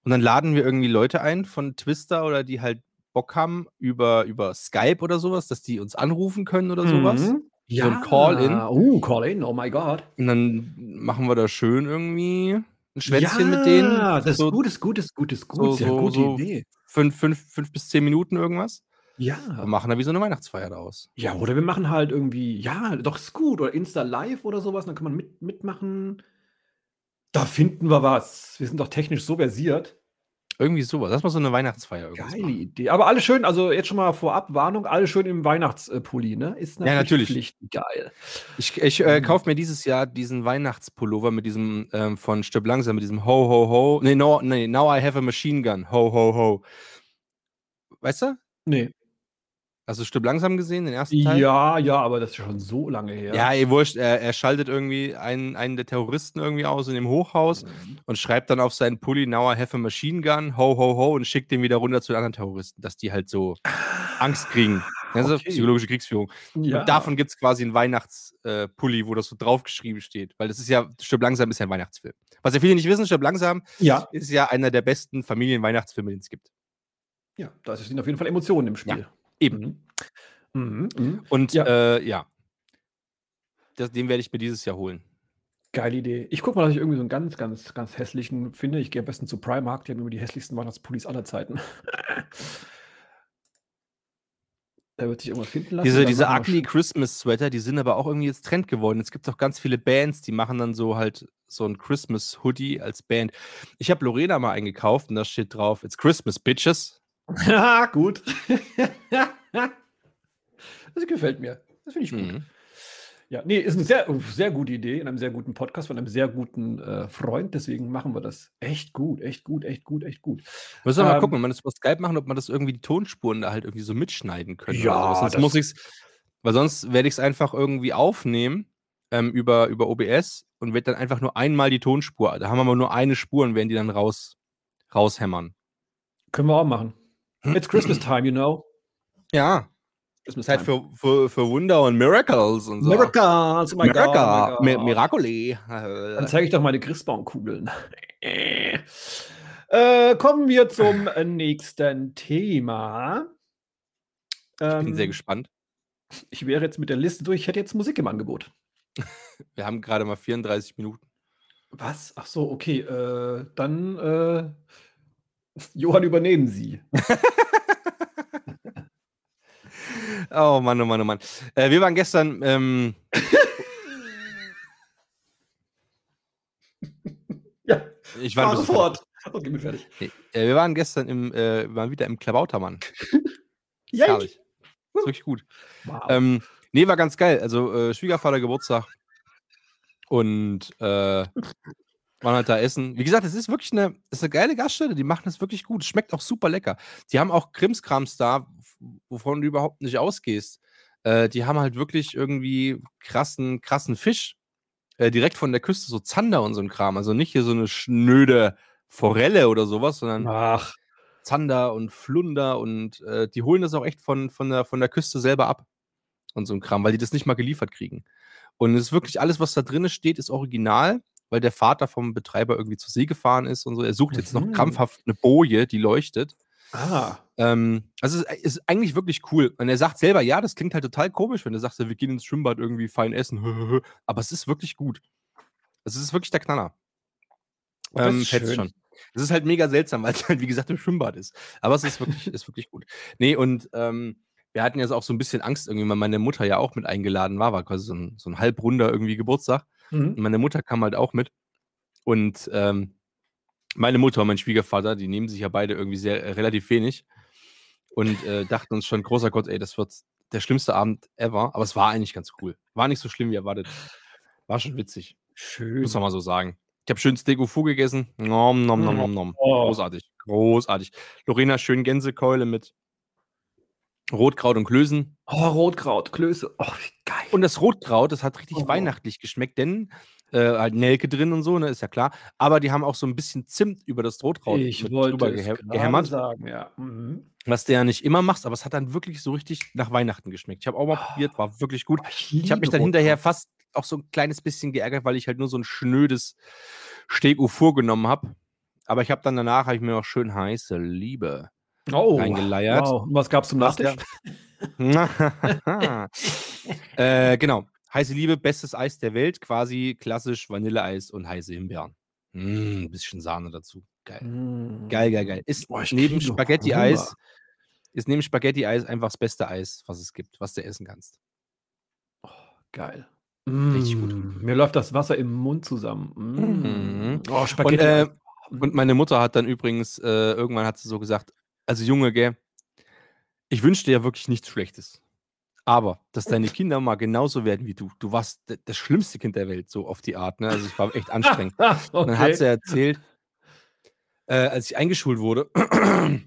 Und dann laden wir irgendwie Leute ein von Twister oder die halt Bock haben über, über Skype oder sowas, dass die uns anrufen können oder sowas. Mhm. So ein Call-in. Uh, Call-in, oh my God. Und dann machen wir da schön irgendwie ein Schwätzchen mit denen. Ja, das ist so gut, ist gut, ist gut, ist so- gut. Sehr so- gute so- Idee. fünf, fünf, fünf bis zehn Minuten irgendwas. Ja. Wir machen da wie so eine Weihnachtsfeier daraus. Ja, oder wir machen halt irgendwie, ja, doch ist gut. Oder Insta Live oder sowas, dann kann man mit, mitmachen. Da finden wir was. Wir sind doch technisch so versiert. Irgendwie sowas. Lass mal so eine Weihnachtsfeier irgendwas Geile. Idee. Aber alles schön, also jetzt schon mal vorab Warnung, alles schön im Weihnachtspulli, ne? Ist Ja, natürlich. Pflicht. Geil. Ich, ich äh, Mhm. kaufe mir dieses Jahr diesen Weihnachtspullover mit diesem ähm, von Stirb langsam, mit diesem Ho, Ho, Ho. Nee, no, nee, now I have a machine gun. Ho, Ho, Ho. Weißt du? Nee. Hast du Stirb langsam gesehen, den ersten Teil? Ja, ja, aber das ist schon so lange her. Ja, ey, wurscht. Er, er schaltet irgendwie einen, einen der Terroristen irgendwie aus in dem Hochhaus Mhm. und schreibt dann auf seinen Pulli, now I have a machine gun, ho, ho, ho, und schickt den wieder runter zu den anderen Terroristen, dass die halt so Angst kriegen. Also okay. psychologische Kriegsführung. ja. Und davon gibt es quasi einen Weihnachtspulli, äh, wo das so draufgeschrieben steht. Weil das ist ja, Stirb langsam ist ja ein Weihnachtsfilm. Was ja viele nicht wissen, Stirb langsam ja, ist ja einer der besten Familienweihnachtsfilme, den es gibt. ja, da sind auf jeden Fall Emotionen im Spiel. Eben. Mhm. Mhm. Mhm. Und Ja. äh, ja. Das, den werde ich mir dieses Jahr holen. Geile Idee. Ich gucke mal, dass ich irgendwie so einen ganz, ganz, ganz hässlichen finde. Ich gehe am besten zu Primark, die haben immer die hässlichsten Weihnachtspullis aller Zeiten. da wird sich irgendwas finden lassen. Diese, diese ugly Christmas Sweater, die sind aber auch irgendwie jetzt Trend geworden. Es gibt auch ganz viele Bands, die machen dann so halt so ein Christmas Hoodie als Band. Ich habe Lorena mal eingekauft und da steht drauf, it's Christmas, Bitches. Ja, gut. das gefällt mir. Das finde ich gut. Mhm. Ja, nee, ist eine sehr, sehr gute Idee in einem sehr guten Podcast von einem sehr guten äh, Freund. Deswegen machen wir das echt gut, echt gut, echt gut, echt gut. Müssen wir mal Ähm, gucken, wenn man das über Skype machen, ob man das irgendwie die Tonspuren da halt irgendwie so mitschneiden könnte. Ja, sonst muss ich's, weil sonst werde ich es einfach irgendwie aufnehmen ähm, über, über OBS und werde dann einfach nur einmal die Tonspur. Da haben wir aber nur eine Spur und werden die dann raus, raushämmern. Können wir auch machen. It's Christmas time, you know. Ja, Christmas Zeit für, für, für Wunder und Miracles und so. Miracles, oh my God, oh Miracle, my Mi God. Miracoli. Dann zeige ich doch meine Christbaumkugeln. äh, kommen wir zum nächsten Thema. Ich bin Ähm, sehr gespannt. Ich wäre jetzt mit der Liste durch. Ich hätte jetzt Musik im Angebot. Wir haben gerade mal 34 Minuten. Was? Ach so, okay. Äh, dann, äh, Johann, übernehmen Sie. Oh Mann, oh Mann, oh Mann. Äh, wir waren gestern. Ähm, Ja, ich war sofort. Okay, bin fertig. Nee, äh, wir waren gestern im, äh, waren wieder im Klabautermann. Yay. Herrlich. Ist wirklich gut. Wow. Ähm, nee, war ganz geil. Also äh, Schwiegervater Geburtstag und äh, waren halt da essen. Wie gesagt, es ist wirklich eine, es ist eine geile Gaststätte. Die machen das wirklich gut. Schmeckt auch super lecker. Die haben auch Krimskrams da, wovon du überhaupt nicht ausgehst. Äh, die haben halt wirklich irgendwie krassen, krassen Fisch äh, direkt von der Küste, so Zander und so ein Kram. Also nicht hier so eine schnöde Forelle oder sowas, sondern Ach, Zander und Flunder und äh, die holen das auch echt von, von, der, von der Küste selber ab und so ein Kram, weil die das nicht mal geliefert kriegen. Und es ist wirklich alles, was da drin steht, ist original, weil der Vater vom Betreiber irgendwie zur See gefahren ist und so. Er sucht jetzt noch Mhm. krampfhaft eine Boje, die leuchtet. ah. Ähm, also es ist, eigentlich wirklich cool. Und er sagt selber, ja, das klingt halt total komisch, wenn du sagst, wir gehen ins Schwimmbad irgendwie fein essen. Aber es ist wirklich gut. Es ist wirklich der Knaller. Oh, das Ähm, ist schön. schon. Es ist halt mega seltsam, weil es halt, wie gesagt, im Schwimmbad ist. Aber es ist wirklich, ist wirklich gut. Nee, und ähm, wir hatten jetzt auch so ein bisschen Angst, irgendwie, weil meine Mutter ja auch mit eingeladen war, war quasi so ein, so ein halbrunder irgendwie Geburtstag. Und Mhm. meine Mutter kam halt auch mit. Und ähm, meine Mutter und mein Schwiegervater, die nehmen sich ja beide irgendwie sehr äh, relativ wenig. Und äh, dachten uns schon, großer Gott, ey, das wird der schlimmste Abend ever. Aber es war eigentlich ganz cool. War nicht so schlimm wie erwartet. War schon witzig. Schön. Muss man mal so sagen. Ich habe schön Steak Fou gegessen. Nom, nom, nom, nom, nom. Oh. Großartig. Großartig. Lorena, schön Gänsekeule mit Rotkraut und Klößen. Oh, Rotkraut, Klöße. Oh, wie geil. Und das Rotkraut, das hat richtig Oh. weihnachtlich geschmeckt, denn äh, halt Nelke drin und so, ne, ist ja klar. Aber die haben auch so ein bisschen Zimt über das Rotkraut ich wollte drüber gerade gehämmert, sagen, ja. Mhm. was du ja nicht immer machst, aber es hat dann wirklich so richtig nach Weihnachten geschmeckt. Ich habe auch mal Ah. probiert, war wirklich gut. Oh, Ich habe liebe mich dann hinterher Rotkraut. fast auch so ein kleines bisschen geärgert, weil ich halt nur so ein schnödes Steak au genommen habe. Aber ich habe dann danach, habe ich mir noch schön heiße Liebe Oh, reingeleiert. wow. Und was gab's zum Was Nachtisch? äh, genau. Heiße Liebe, bestes Eis der Welt, quasi klassisch Vanilleeis und heiße Himbeeren. Mm, ein bisschen Sahne dazu. Geil. Mm. Geil, geil, geil. Ist Boah, neben Spaghetti-Eis, ist neben Spaghetti-Eis einfach das beste Eis, was es gibt, was du essen kannst. Geil. Richtig gut. Mm, Mir läuft das Wasser im Mund zusammen. Mm. Oh, Und, Spaghetti. äh, und meine Mutter hat dann übrigens, äh, irgendwann hat sie so gesagt, also Junge, gell, ich wünsche dir ja wirklich nichts Schlechtes. Aber, dass deine Kinder mal genauso werden wie du. Du warst das schlimmste Kind der Welt, so auf die Art. Ne? Also ich war echt anstrengend. Und dann hat sie erzählt, äh, als ich eingeschult wurde,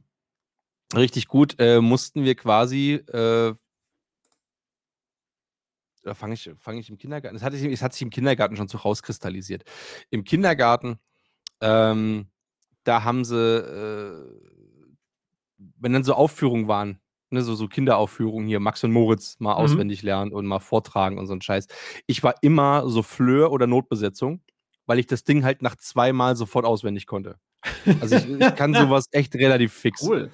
richtig gut, äh, mussten wir quasi, äh, da fange ich, fang ich im Kindergarten, es hat, sich, es hat sich im Kindergarten schon so rauskristallisiert. Im Kindergarten, ähm, da haben sie, äh, wenn dann so Aufführungen waren, ne, so, so Kinderaufführungen hier, Max und Moritz mal Mhm. auswendig lernen und mal vortragen und so ein Scheiß. Ich war immer so Fleur oder Notbesetzung, weil ich das Ding halt nach zweimal sofort auswendig konnte. Also ich, ich kann sowas echt relativ fix. Cool.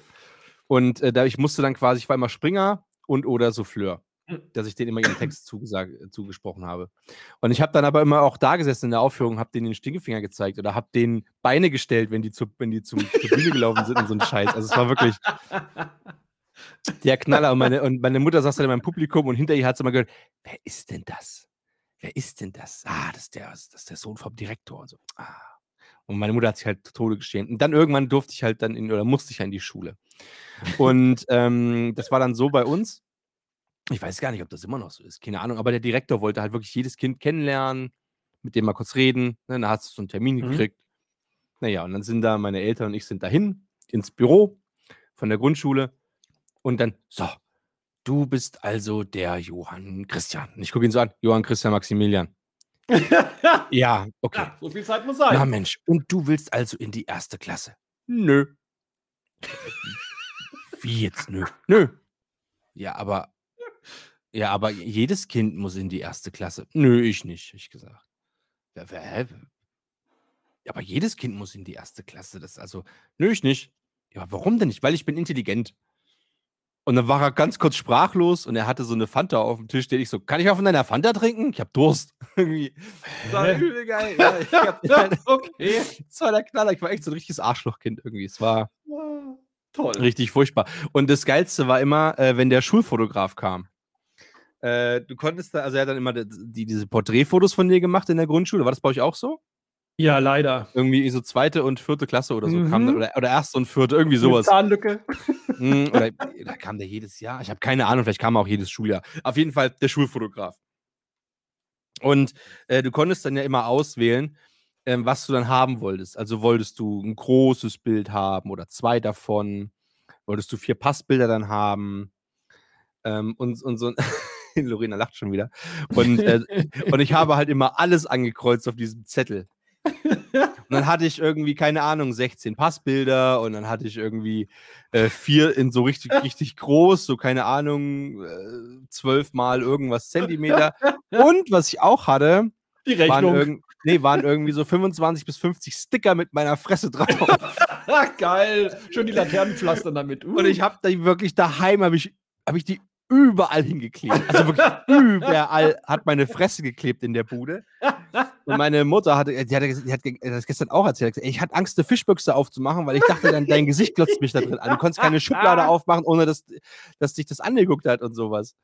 Und äh, da ich musste dann quasi, ich war immer Springer und oder Souffleur. Dass ich denen immer ihren Text zugesag, äh, zugesprochen habe. Und ich habe dann aber immer auch da gesessen in der Aufführung, habe denen den Stinkefinger gezeigt oder habe denen Beine gestellt, wenn die, zu, wenn die zum, zur Bühne gelaufen sind und so ein Scheiß. Also es war wirklich der Knaller. Und meine, und meine Mutter saß dann in meinem Publikum und hinter ihr hat sie immer gehört, wer ist denn das? Wer ist denn das? Ah, das ist der, das ist der Sohn vom Direktor und so. Ah. Und meine Mutter hat sich halt zu Tode geschämt. Und dann irgendwann durfte ich halt dann in, oder musste ich ja in die Schule. Und ähm, das war dann so bei uns. Ich weiß gar nicht, ob das immer noch so ist. Keine Ahnung. Aber der Direktor wollte halt wirklich jedes Kind kennenlernen, mit dem mal kurz reden. Ne? Dann hast du so einen Termin Mhm. gekriegt. Naja, und dann sind da meine Eltern und ich sind dahin ins Büro von der Grundschule. Und dann, so, du bist also der Johann Christian. Und ich gucke ihn so an, Johann Christian Maximilian. Ja, okay. Ja, so viel Zeit muss Na sein. Mensch, und du willst also in die erste Klasse? Nö. Wie jetzt nö? Nö. Ja, aber ja, aber jedes Kind muss in die erste Klasse. Nö, ich nicht, ich gesagt. Ja, wer- hä? Ja, aber jedes Kind muss in die erste Klasse. Das also, nö, ich nicht. Ja, warum denn nicht? Weil ich bin intelligent. Und dann war er ganz kurz sprachlos und er hatte so eine Fanta auf dem Tisch, steh ich so, kann ich mal von deiner Fanta trinken? Ich hab Durst. Irgendwie. Das war übel geil. Ja, ich hab, ja, okay. das war der Knaller. Ich war echt so ein richtiges Arschlochkind irgendwie. Es war Toll. richtig furchtbar. Und das Geilste war immer, äh, wenn der Schulfotograf kam. Äh, du konntest da, also er hat dann immer die, die, diese Porträtfotos von dir gemacht in der Grundschule. War das bei euch auch so? Ja, leider. Irgendwie so zweite und vierte Klasse oder so kam Mhm. da, oder, oder erste und vierte, irgendwie sowas. Zahnlücke. Mm, oder da kam der jedes Jahr. Ich habe keine Ahnung, vielleicht kam er auch jedes Schuljahr. Auf jeden Fall der Schulfotograf. Und äh, du konntest dann ja immer auswählen, ähm, was du dann haben wolltest. Also wolltest du ein großes Bild haben oder zwei davon? Wolltest du vier Passbilder dann haben? Ähm, und, und so. Lorena lacht schon wieder. Und, äh, und ich habe halt immer alles angekreuzt auf diesem Zettel. Und dann hatte ich irgendwie, keine Ahnung, 16 Passbilder und dann hatte ich irgendwie äh, vier in so richtig, richtig groß, so keine Ahnung, äh, zwölf mal irgendwas Zentimeter. Und was ich auch hatte, Die waren, Rechnung. irgend, nee, waren irgendwie so 25 bis 50 Sticker mit meiner Fresse drauf. Geil. Schön die Laternenpflaster damit. Uh. Und ich habe da wirklich daheim, habe ich, hab ich die überall hingeklebt. Also wirklich überall hat meine Fresse geklebt in der Bude. Und meine Mutter hatte, die hat, die hat das gestern auch erzählt, gesagt, ich hatte Angst, eine Fischbüchse aufzumachen, weil ich dachte, dann dein Gesicht glotzt mich da drin an. Du konntest keine Schublade aufmachen, ohne dass, dass dich das angeguckt hat und sowas.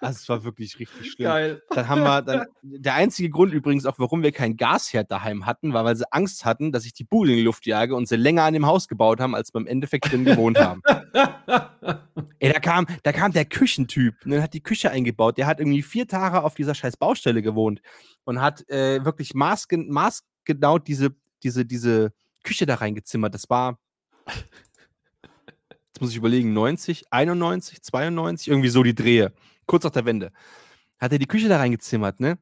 Also es war wirklich richtig schlimm. Geil. Dann haben wir dann, der einzige Grund übrigens auch, warum wir kein Gasherd daheim hatten, war, weil sie Angst hatten, dass ich die Bude in die Luft jage und sie länger an dem Haus gebaut haben, als wir im Endeffekt drin gewohnt haben. Ey, da kam, da kam der Küchentyp und dann hat die Küche eingebaut. Der hat irgendwie vier Tage auf dieser scheiß Baustelle gewohnt und hat äh, wirklich maßgen maßgenau diese, diese, diese Küche da reingezimmert. Das war, jetzt muss ich überlegen, 90, 91, 92, irgendwie so die Drehe. Kurz nach der Wende. Hat er die Küche da reingezimmert, ne?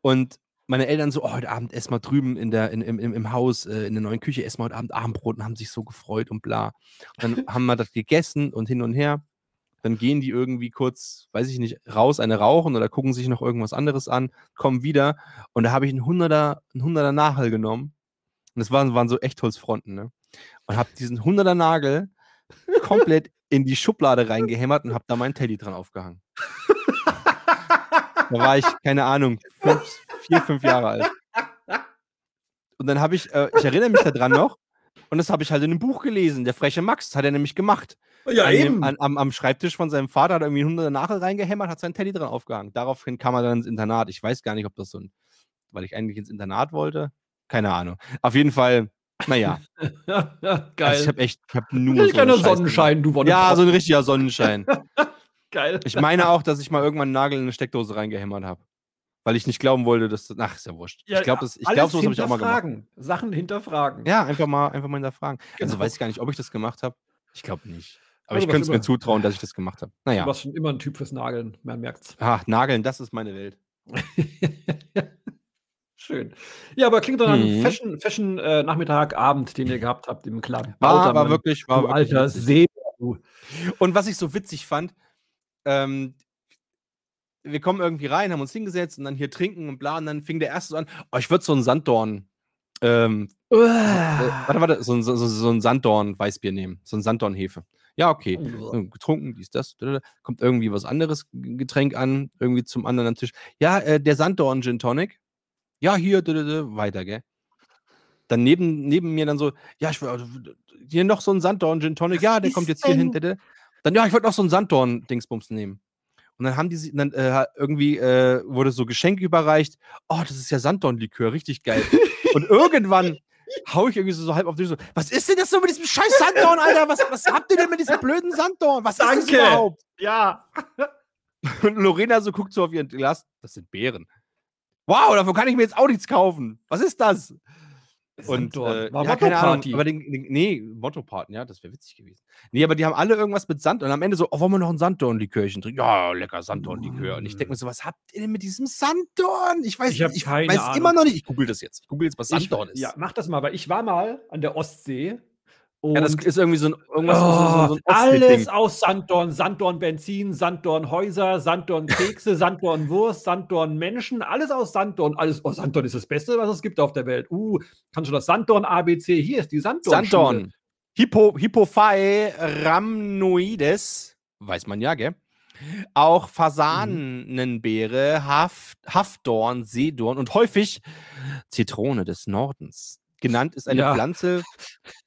Und meine Eltern so, oh, heute Abend essen wir drüben in der, in, im, im, Haus, äh, in der neuen Küche, essen wir heute Abend Abendbrot und haben sich so gefreut und bla. Und dann haben wir das gegessen und hin und her. Dann gehen die irgendwie kurz, weiß ich nicht, raus, eine rauchen oder gucken sich noch irgendwas anderes an, kommen wieder und da habe ich einen Hunderter, einen Hunderter Nachhall genommen Und das waren, waren so Echtholzfronten, ne? Und habe diesen 100er Nagel komplett in die Schublade reingehämmert und habe da meinen Teddy dran aufgehangen. Da war ich, keine Ahnung, fünf, vier, fünf Jahre alt. Und dann habe ich, äh, ich erinnere mich daran noch, und das habe ich halt in einem Buch gelesen. Der freche Max, das hat er nämlich gemacht. Ja, an eben. Dem, an, am, am Schreibtisch von seinem Vater hat er irgendwie 100 Nagel reingehämmert, hat seinen Teddy dran aufgehangen. Daraufhin kam er dann ins Internat. Ich weiß gar nicht, ob das so ein, weil ich eigentlich ins Internat wollte. Keine Ahnung. Auf jeden Fall, naja. ja, Also geil. ich habe echt, ich habe nur. ein so Sonnenschein, du. Wonne. Ja, so ein richtiger Sonnenschein. geil. Ich meine auch, dass ich mal irgendwann einen Nagel in eine Steckdose reingehämmert habe. Weil ich nicht glauben wollte, dass. das- Ach, ist ja wurscht. ich glaube, ich alles glaub, sowas habe ich auch mal gemacht. Sachen hinterfragen. Ja, einfach mal, einfach mal hinterfragen. Also Genau. weiß ich gar nicht, ob ich das gemacht habe. Ich glaube nicht. Aber Ja, ich du könnte es mir zutrauen, dass ich das gemacht habe. Du Naja. warst schon immer ein Typ fürs Nageln, man merkt's. Ah, Nageln, das ist meine Welt. Schön. Ja, aber klingt doch nach einem Mhm. Fashion, Fashion äh, Nachmittag, Abend, den ihr gehabt habt im Clan. War, war wirklich, war du wirklich alter. See. Du. Und was ich so witzig fand, ähm, wir kommen irgendwie rein, haben uns hingesetzt und dann hier trinken und bla. Und dann fing der erste so an, oh, ich würde so einen Sanddorn, ähm, äh, warte, warte, so ein, so, so, so ein Sanddorn-Weißbier nehmen. So ein Sanddorn-Hefe. Ja, okay. So, getrunken, dies, das, da, da, da. kommt irgendwie was anderes Getränk an, irgendwie zum anderen Tisch. Ja, äh, der Sanddorn Gin Tonic. Ja, hier, weiter, gell? Dann neben, neben mir dann so, ja, ich will, hier noch so ein Sanddorn Gin Tonic. Ja, der kommt jetzt hier hin. Dann, ja, ich wollte noch so einen Sanddorn-Dingsbums nehmen. Und dann haben die, sie- dann äh, irgendwie äh, wurde so Geschenk überreicht. Oh, das ist ja Sanddorn-Likör, richtig geil. Und irgendwann hau ich irgendwie so, so halb auf den Tisch so, was ist denn das so mit diesem scheiß Sanddorn, Alter? Was, was habt ihr denn mit diesem blöden Sanddorn? Was ist das Danke. überhaupt? Ja. Und Lorena so guckt so auf ihren Glas, das sind Beeren. Wow, davon kann ich mir jetzt auch nichts kaufen. Was ist das? Und äh, War ja, keine Ahnung, aber den, den, nee, Motto-Party, ja, das wäre witzig gewesen. Nee, aber die haben alle irgendwas mit Sand und am Ende so, oh, wollen wir noch ein Sanddorn-Likörchen trinken? Ja, lecker Sanddorn-Likör. Und ich denke mir so, was habt ihr denn mit diesem Sanddorn? Ich weiß, Ich ich weiß Ahnung. immer noch nicht. Ich google das jetzt. Ich google jetzt, was Ich- Sanddorn ist. Ja, mach das mal, weil ich war mal an der Ostsee. Und Ja, das ist irgendwie so ein, irgendwas, so, so, Oh, so ein alles aus Sanddorn, Sanddorn Benzin, Sanddorn Häuser, Sanddorn Kekse, Sanddorn Wurst, Sanddorn Menschen, alles aus Sanddorn. Alles, oh, Sanddorn ist das Beste, was es gibt auf der Welt. Uh, kannst du das Sanddorn ABC? Hier ist die Sanddorn. Sanddorn. Hippo, Hippophae rhamnoides, weiß man ja, gell? Auch Fasanenbeere, Haft, Haffdorn, Seedorn und häufig Zitrone des Nordens. Genannt ist eine Ja. Pflanze.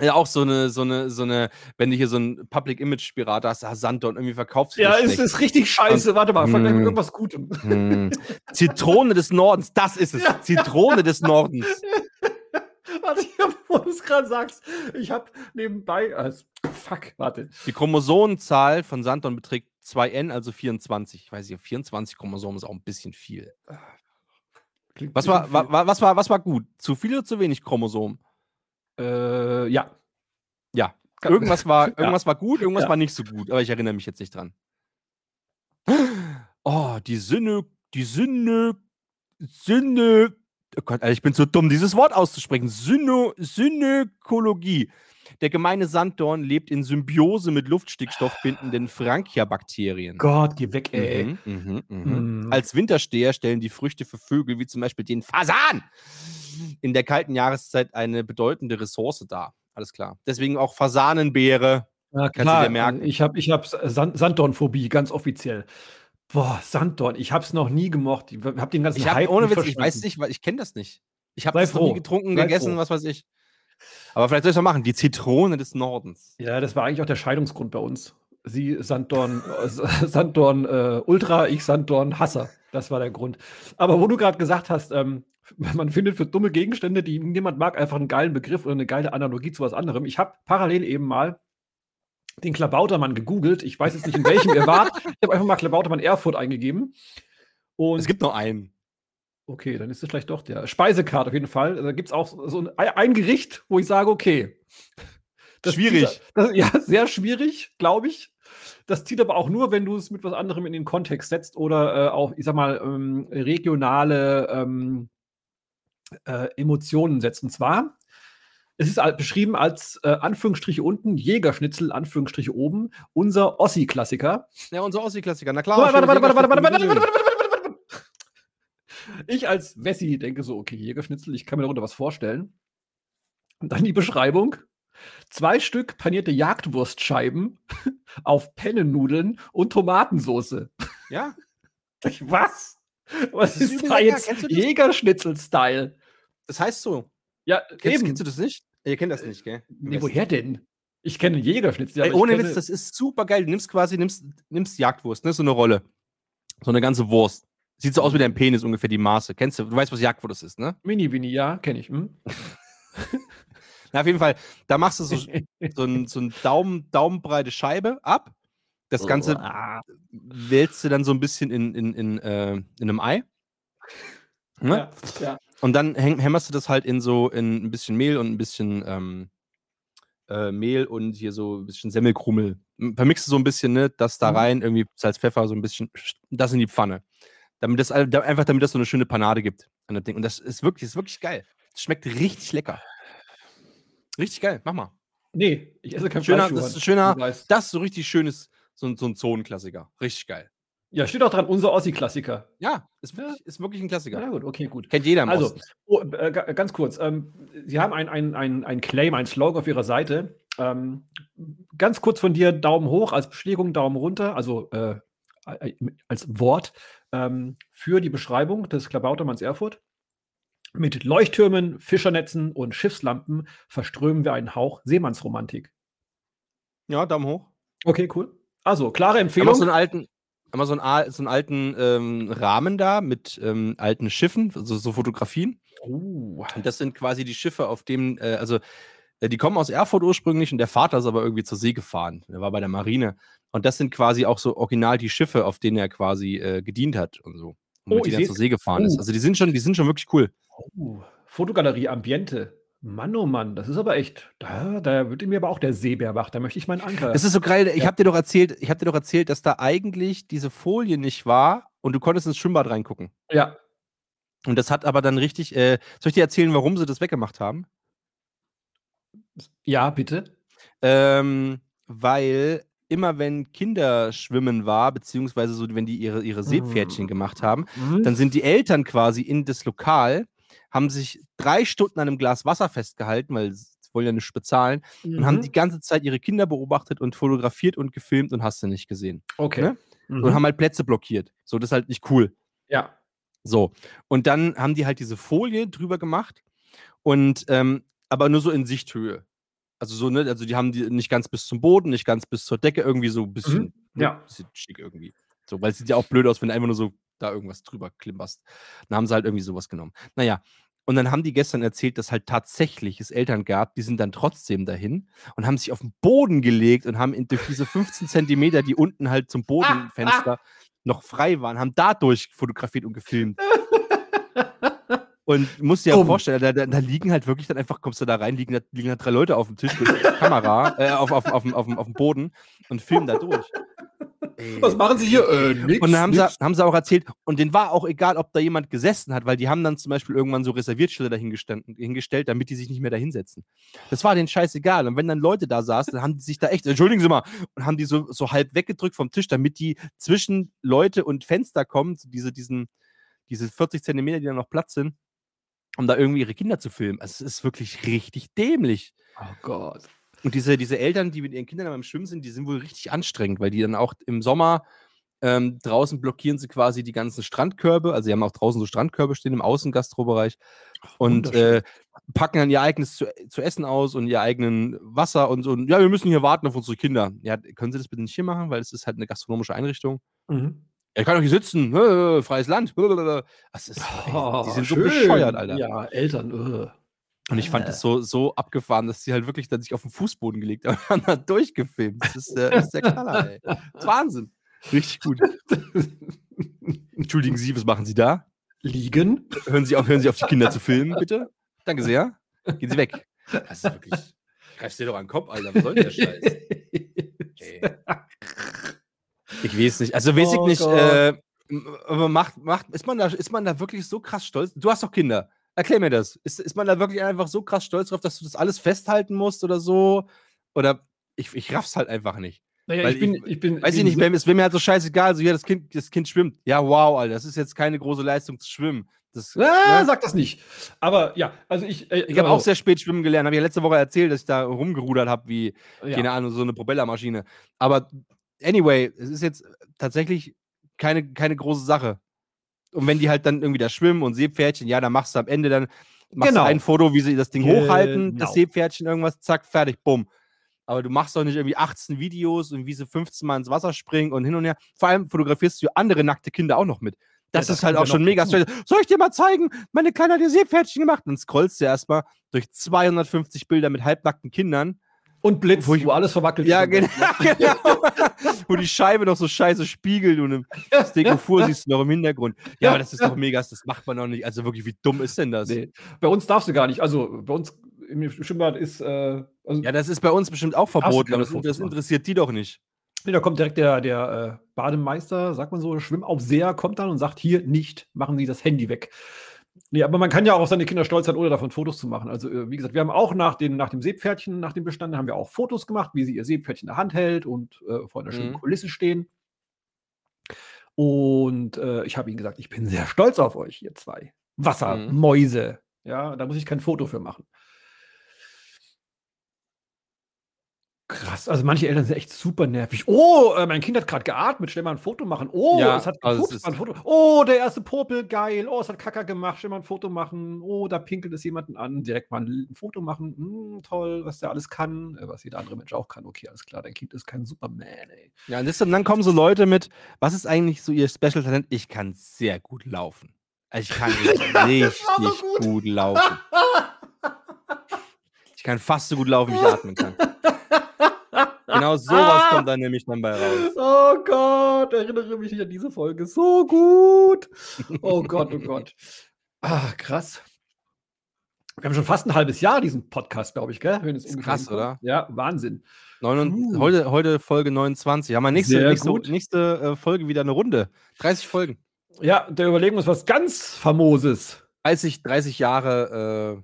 Ja, auch so eine, so eine, so eine, wenn du hier so ein Public Image Pirat hast, ah, Sanddorn irgendwie verkaufst. Ja, es ist richtig scheiße. Warte mal, vergleich mit Mm. irgendwas Gutem. Hm. Zitrone des Nordens, das ist es. Ja. Zitrone des Nordens. Warte, ich hab, wo du es gerade sagst, ich habe nebenbei. Also, fuck, warte. Die Chromosomenzahl von Sanddorn beträgt 2n, also 24. Ich weiß nicht, 24 Chromosomen ist auch ein bisschen viel. Klingt Was war, wa, wa, was war, was war gut? Zu viel oder zu wenig Chromosomen? Äh, ja. Ja. Irgendwas war, Ja. irgendwas war gut, irgendwas Ja. war nicht so gut, aber ich erinnere mich jetzt nicht dran. Oh, die Sinne, die Sinne, Sinne. Oh Gott, Alter, ich bin so dumm, dieses Wort auszusprechen. Syno, Synökologie. Der gemeine Sanddorn lebt in Symbiose mit luftstickstoffbindenden Frankia-Bakterien. Gott, geh weg, ey. Mhm, mhm, mhm. Mhm. Als Wintersteher stellen die Früchte für Vögel wie zum Beispiel den Fasan in der kalten Jahreszeit eine bedeutende Ressource dar. Alles klar. Deswegen auch Fasanenbeere. Ja, Kannst du dir merken. Ich habe ich hab Sand Sanddornphobie, ganz offiziell. Boah, Sanddorn, ich habe es noch nie gemocht. Ich habe den ganzen Ich habe Hype ohne Witz, ich weiß nicht, weil ich kenne das nicht. Ich habe das noch nie froh. getrunken, Sei gegessen, froh. was weiß ich. Aber vielleicht soll ich es mal machen. Die Zitrone des Nordens. Ja, das war eigentlich auch der Scheidungsgrund bei uns. Sie Sanddorn, äh, Sanddorn äh, Ultra, ich Sanddorn Hasser. Das war der Grund. Aber wo du gerade gesagt hast, ähm, man findet für dumme Gegenstände, die niemand mag, einfach einen geilen Begriff oder eine geile Analogie zu was anderem. Ich habe parallel eben mal den Klabautermann gegoogelt. Ich weiß jetzt nicht, in welchem ihr wart. Ich habe einfach mal Klabautermann Erfurt eingegeben. Und Es gibt nur einen. Okay, dann ist es vielleicht doch der Speisekarte auf jeden Fall. Da gibt es auch so ein, ein Gericht, wo ich sage, okay. Schwierig. Zieht, das, ja, sehr schwierig, glaube ich. Das zieht aber auch nur, wenn du es mit was anderem in den Kontext setzt oder äh, auch, ich sag mal, ähm, regionale ähm, äh, Emotionen setzt. Und zwar, es ist beschrieben als äh, Anführungsstriche unten, Jägerschnitzel, Anführungsstriche oben, unser Ossi-Klassiker. Ja, unser Ossi-Klassiker. Na klar. Warte, warte, schöne warte, warte, warte, warte, Jägerschnitzel, warte, warte, warte, warte, warte, warte. Ich als Wessi denke so, okay, Jägerschnitzel, ich kann mir darunter was vorstellen. Und dann die Beschreibung. Zwei Stück panierte Jagdwurstscheiben auf Pennennudeln und Tomatensoße. Ja. Was? Was ist ist da jetzt? Jägerschnitzel-Style? Das heißt so. Ja, Kennst, eben. kennst du das nicht? Ihr kennt das nicht, gell? Nee, woher denn? Ich kenne Jägerschnitzel. Ey, ohne Witz, das ist super geil. Du nimmst quasi, nimmst, nimmst Jagdwurst, ne? So eine Rolle. So eine ganze Wurst. Sieht so aus wie dein Penis ungefähr die Maße. Kennst du? Du weißt, was Jagdwurst ist, ne? Mini-Winnie, ja, kenne ich. Hm? Na, auf jeden Fall, da machst du so, so ein, so ein Daumen, daumenbreite Scheibe ab. Das Ganze Ah, wälzt du dann so ein bisschen in, in, in, äh, in einem Ei. Ne? ja, ja. Und dann häng, hämmerst du das halt in so in ein bisschen Mehl und ein bisschen ähm, äh, Mehl und hier so ein bisschen Semmelkrummel. Vermixst du so ein bisschen, ne, das da Mhm. rein, irgendwie Salz, Pfeffer, so ein bisschen, das in die Pfanne. Damit das da- einfach damit das so eine schöne Panade gibt an das Ding. Und das ist wirklich, ist wirklich geil. Das schmeckt richtig lecker. Richtig geil, mach mal. Nee, ich esse kein Schöner, Fleisch. das ist schöner, das ist so richtig schönes, so, ein- so ein Zonenklassiker. Richtig geil. Ja, steht auch dran, unser Ossi-Klassiker. Ja, ist wirklich, ist wirklich ein Klassiker. Ja, gut, okay, gut. Kennt jeder im Also, oh, äh, ga- ganz kurz. Ähm, Sie haben ein, ein, ein, ein Claim, ein Slogan auf Ihrer Seite. Ähm, ganz kurz von dir, Daumen hoch als Bestätigung, Daumen runter, also äh, als Wort ähm, für die Beschreibung des Klabautermanns Erfurt. Mit Leuchttürmen, Fischernetzen und Schiffslampen verströmen wir einen Hauch Seemannsromantik. Ja, Daumen hoch. Okay, cool. Also, klare Haben wir Empfehlung. so einen alten, haben wir so einen, so einen alten ähm, Rahmen da mit ähm, alten Schiffen, so, so Fotografien. Oh. Und das sind quasi die Schiffe, auf denen, äh, also äh, die kommen aus Erfurt ursprünglich und der Vater ist aber irgendwie zur See gefahren. Er war bei der Marine. Und das sind quasi auch so original die Schiffe, auf denen er quasi äh, gedient hat und so. Und Oh, mit denen er zur See gefahren Oh. ist. Also die sind schon, die sind schon wirklich cool. Oh, Fotogalerie Ambiente. Mann, oh Mann, das ist aber echt. Da, da wird mir aber auch der Seebär wach. Da möchte ich meinen Anker. Das ist so geil. Ich Ja. habe dir doch erzählt, ich habe dir doch erzählt, dass da eigentlich diese Folie nicht war und du konntest ins Schwimmbad reingucken. ja. Und das hat aber dann richtig. Äh, soll ich dir erzählen, warum sie das weggemacht haben? Ja, bitte. Ähm, weil immer wenn Kinderschwimmen war, beziehungsweise so, wenn die ihre, ihre Seepferdchen gemacht haben, dann sind die Eltern quasi in das Lokal, haben sich drei Stunden an einem Glas Wasser festgehalten, weil sie wollen ja nicht bezahlen, und Mhm. haben die ganze Zeit ihre Kinder beobachtet und fotografiert und gefilmt und hast du nicht gesehen. Okay. ne? Mhm. Und haben halt Plätze blockiert. So, das ist halt nicht cool. ja. So. Und dann haben die halt diese Folie drüber gemacht und ähm, aber nur so in Sichthöhe. Also so, ne, also die haben die nicht ganz bis zum Boden, nicht ganz bis zur Decke, irgendwie so ein bisschen, Mhm. ne, Ja. bisschen schick irgendwie. So, weil es sieht ja auch blöd aus, wenn du einfach nur so da irgendwas drüber klimperst. Dann haben sie halt irgendwie sowas genommen. Naja, und dann haben die gestern erzählt, dass halt tatsächlich es Eltern gab, die sind dann trotzdem dahin und haben sich auf den Boden gelegt und haben in, durch diese 15 Zentimeter, die unten halt zum Bodenfenster noch frei waren, haben dadurch fotografiert und gefilmt. Und musst dir ja Dumm. vorstellen, da, da, da liegen halt wirklich dann einfach, kommst du da rein, liegen da, liegen da drei Leute auf dem Tisch mit Kamera, äh, auf, auf, auf, dem- auf, dem- auf dem Boden und filmen da durch. Was machen Sie hier? Äh, nix, Und dann haben sie, haben sie auch erzählt, und denen war auch egal, ob da jemand gesessen hat, weil die haben dann zum Beispiel irgendwann so Reserviertschilder dahingestanden- hingestellt, damit die sich nicht mehr da hinsetzen. Das war denen scheißegal. Und wenn dann Leute da saßen, dann haben die sich da echt, entschuldigen Sie mal, und haben die so, so halb weggedrückt vom Tisch, damit die zwischen Leute und Fenster kommen, diese, diesen, diese 40 Zentimeter, die da noch Platz sind, um da irgendwie ihre Kinder zu filmen. Also es ist wirklich richtig dämlich. Oh Gott. Und diese, diese Eltern, die mit ihren Kindern beim Schwimmen sind, die sind wohl richtig anstrengend, weil die dann auch im Sommer ähm, draußen blockieren sie quasi die ganzen Strandkörbe. Also, sie haben auch draußen so Strandkörbe stehen im Außengastrobereich und äh, packen dann ihr eigenes zu, zu essen aus und ihr eigenen Wasser und so. Und, ja, wir müssen hier warten auf unsere Kinder. Ja, können Sie das bitte nicht hier machen, weil es ist halt eine gastronomische Einrichtung. Mhm. Ich kann doch hier sitzen, äh, freies Land. Das ist, Oh, die sind so schön. bescheuert, Alter. Ja, Eltern. äh. Und ich fand es so, so abgefahren, dass sie halt wirklich dann sich auf den Fußboden gelegt haben und haben da durchgefilmt. Das ist der, ist der Knaller, ey. Das ist Wahnsinn. Richtig gut. Entschuldigen Sie, was machen Sie da? Liegen. Hören Sie auf, hören Sie auf, die Kinder zu filmen, bitte. Danke sehr. Gehen Sie weg. Das ist wirklich. Greifst dir doch an den Kopf, Alter. Was soll denn der Scheiß? Ey. Ich weiß nicht. Also weiß Oh ich nicht, äh, aber macht, macht, ist, man da, ist man da wirklich so krass stolz? Du hast doch Kinder. Erklär mir das. Ist, ist man da wirklich einfach so krass stolz drauf, dass du das alles festhalten musst oder so? Oder ich, ich raff's halt einfach nicht. Naja, ich bin, ich bin. Weiß ich nicht, wäre wär mir halt so scheißegal, so ja, das Kind, das Kind schwimmt. Ja, wow, Alter, das ist jetzt keine große Leistung zu schwimmen. Das, Ah, ne? sag das nicht. Aber ja, also ich. Äh, Ich habe also, auch sehr spät schwimmen gelernt. Habe ich ja letzte Woche erzählt, dass ich da rumgerudert habe, wie, ja. keine Ahnung, so eine Propellermaschine. Aber anyway, es ist jetzt tatsächlich keine, keine große Sache. Und wenn die halt dann irgendwie da schwimmen und Seepferdchen, ja, dann machst du am Ende dann machst Genau. du ein Foto, wie sie das Ding hochhalten, Genau. das Seepferdchen, irgendwas, zack, fertig, bumm. Aber du machst doch nicht irgendwie 18 Videos und wie sie 15 Mal ins Wasser springen und hin und her. Vor allem fotografierst du andere nackte Kinder auch noch mit. Das, das ist halt auch ja schon mega strange. Soll ich dir mal zeigen? Meine Kleine hat ihr Seepferdchen gemacht. Dann scrollst du erstmal durch 250 Bilder mit halbnackten Kindern. Und Blitz, Wo wo, ich- alles verwackelt Ja, ist. genau. genau. Wo die Scheibe noch so scheiße spiegelt und im Stegophur siehst du noch im Hintergrund. Ja, aber das ist doch mega, das macht man noch nicht. Also wirklich, wie dumm ist denn das? Nee. Bei uns darfst du gar nicht. Also bei uns im Schwimmbad ist. Äh, also, Ja, das ist bei uns bestimmt auch verboten, aber das, das interessiert die doch nicht. nee, da kommt direkt der, der äh, Bademeister, sagt man so, Schwimmaufseher, kommt dann und sagt: Hier nicht, machen Sie das Handy weg. Nee, aber man kann ja auch auf seine Kinder stolz sein, ohne davon Fotos zu machen. Also, äh, wie gesagt, wir haben auch nach, den, nach dem Seepferdchen, nach dem Bestand, haben wir auch Fotos gemacht, wie sie ihr Seepferdchen in der Hand hält und äh, vor einer schönen Mhm. Kulisse stehen. Und äh, ich habe ihnen gesagt, ich bin sehr stolz auf euch, ihr zwei. Wassermäuse. Ja, da muss ich kein Foto für machen. Krass, also manche Eltern sind echt super nervig. Oh, äh, mein Kind hat gerade geatmet, schnell mal ein Foto machen. Oh, Ja, es hat also es gepupst, mal ein Foto. Oh, der erste Popel, geil. Oh, es hat Kacker gemacht, schnell mal ein Foto machen. Oh, da pinkelt es jemanden an, direkt mal ein Foto machen. Hm, toll, was der alles kann, äh, was jeder andere Mensch auch kann. Okay, alles klar, dein Kind ist kein Superman, ey. Ja, und, dann kommen so Leute mit, was ist eigentlich so ihr Special-Talent? Ich kann sehr gut laufen. Also ich kann richtig war so gut. gut laufen. Ich kann fast so gut laufen, wie ich atmen kann. Genau sowas kommt dann nämlich dann bei raus. Oh Gott, erinnere mich nicht an diese Folge. So gut. Oh Gott, oh Gott. Ah, krass. Wir haben schon fast ein halbes Jahr diesen Podcast, glaube ich, gell? Wenn Ist krass, oder? Ja, Wahnsinn. Neun heute, heute Folge 29. Haben wir nächste, nächste, nächste äh, Folge wieder eine Runde. 30 Folgen. Ja, da überlegen wir uns was ganz Famoses. 30, 30 Jahre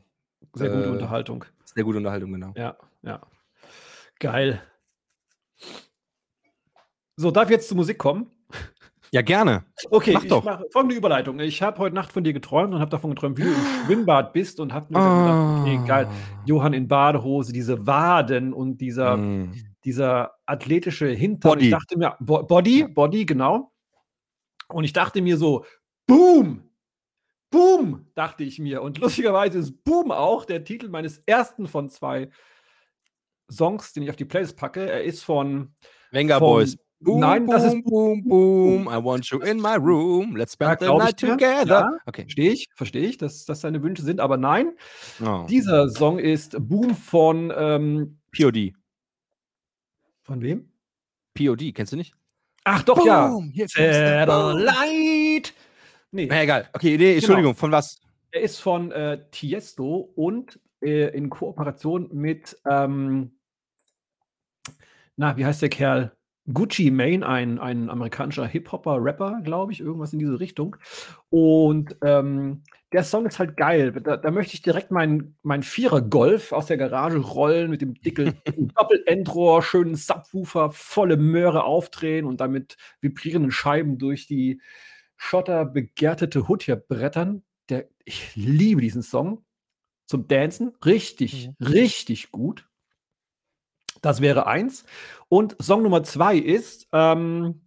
Sehr gute Äh, Unterhaltung. äh, sehr gute Unterhaltung, genau. Ja, ja. Geil. So, darf ich jetzt zur Musik kommen? Ja, gerne. Okay, Mach ich doch. mache folgende Überleitung. Ich habe heute Nacht von dir geträumt und habe davon geträumt, wie du im Schwimmbad bist und habe mir gedacht, okay, geil. Johann in Badehose, diese Waden und dieser, Mm. dieser athletische Hintern. Body. Ich dachte mir, Bo Body, Body, genau. Und ich dachte mir so, Boom! Boom, dachte ich mir. Und lustigerweise ist Boom auch der Titel meines ersten von zwei Songs, den ich auf die Playlist packe. Er ist von Venga Von- Boys. Boom, Nein, boom, das ist- boom, boom. I want you in my room. Let's Ja, spend the night together. Ja. Okay. Verstehe ich, verstehe ich, dass das seine Wünsche sind, aber nein, Oh. dieser Song ist Boom von ähm, POD. von wem? POD, kennst du nicht? Ach doch, ja. Boom, the boom. Satellite. Nee, Na egal. Okay, nee, Entschuldigung, von was? er ist von äh, Tiesto und äh, in Kooperation mit, ähm, na, wie heißt der Kerl? Gucci Mane, ein, ein amerikanischer Hip-Hopper, Rapper, glaube ich, irgendwas in diese Richtung. Und ähm, der Song ist halt geil. Da, da möchte ich direkt meinen mein Vierer-Golf aus der Garage rollen mit dem dicken Doppel-Endrohr, schönen Subwoofer, volle Möhre aufdrehen und damit vibrierenden Scheiben durch die schotterbegärtete Hut hier brettern. Der, ich liebe diesen Song zum Dancen. Richtig, richtig gut. Das wäre eins. Und Song Nummer zwei ist, ähm,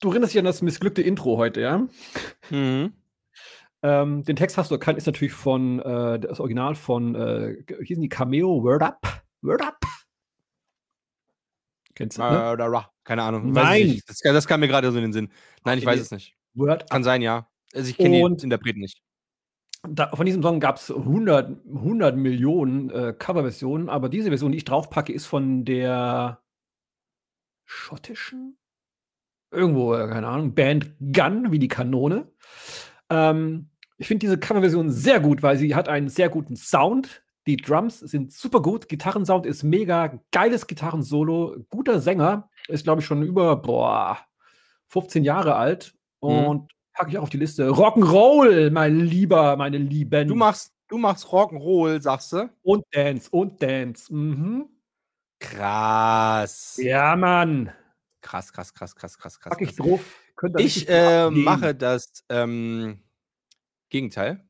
du erinnerst dich an das missglückte Intro heute, ja? Mhm. Ähm, den Text hast du erkannt, ist natürlich von, äh, das Original von, äh, wie hießen die Cameo, Word Up? Word Up? Kennst du, ne? Äh, keine Ahnung. Nein. Weiß ich nicht. Das, das kam mir gerade so in den Sinn. Nein, ich weiß es nicht. Word Up. Kann sein, ja. Also ich kenne die Interpreten nicht. Da, von diesem Song gab es 100, 100 Millionen äh, Coverversionen, aber diese Version, die ich draufpacke, ist von der schottischen, irgendwo, äh, keine Ahnung, Band Gun, wie die Kanone. Ähm, ich finde diese Coverversion sehr gut, weil sie hat einen sehr guten Sound. Die Drums sind super gut, Gitarrensound ist mega, geiles Gitarrensolo, guter Sänger, ist glaube ich schon über, boah, 15 Jahre alt und packe ich auch auf die Liste. Rock'n'Roll, mein Lieber, meine Lieben. Du machst, du machst Rock'n'Roll, sagst du? Und Dance, und Dance. Mhm. Krass. Ja, Mann. Krass, krass, krass, krass, krass, krass. Pack ich drauf. Ich äh, mache das ähm, Gegenteil.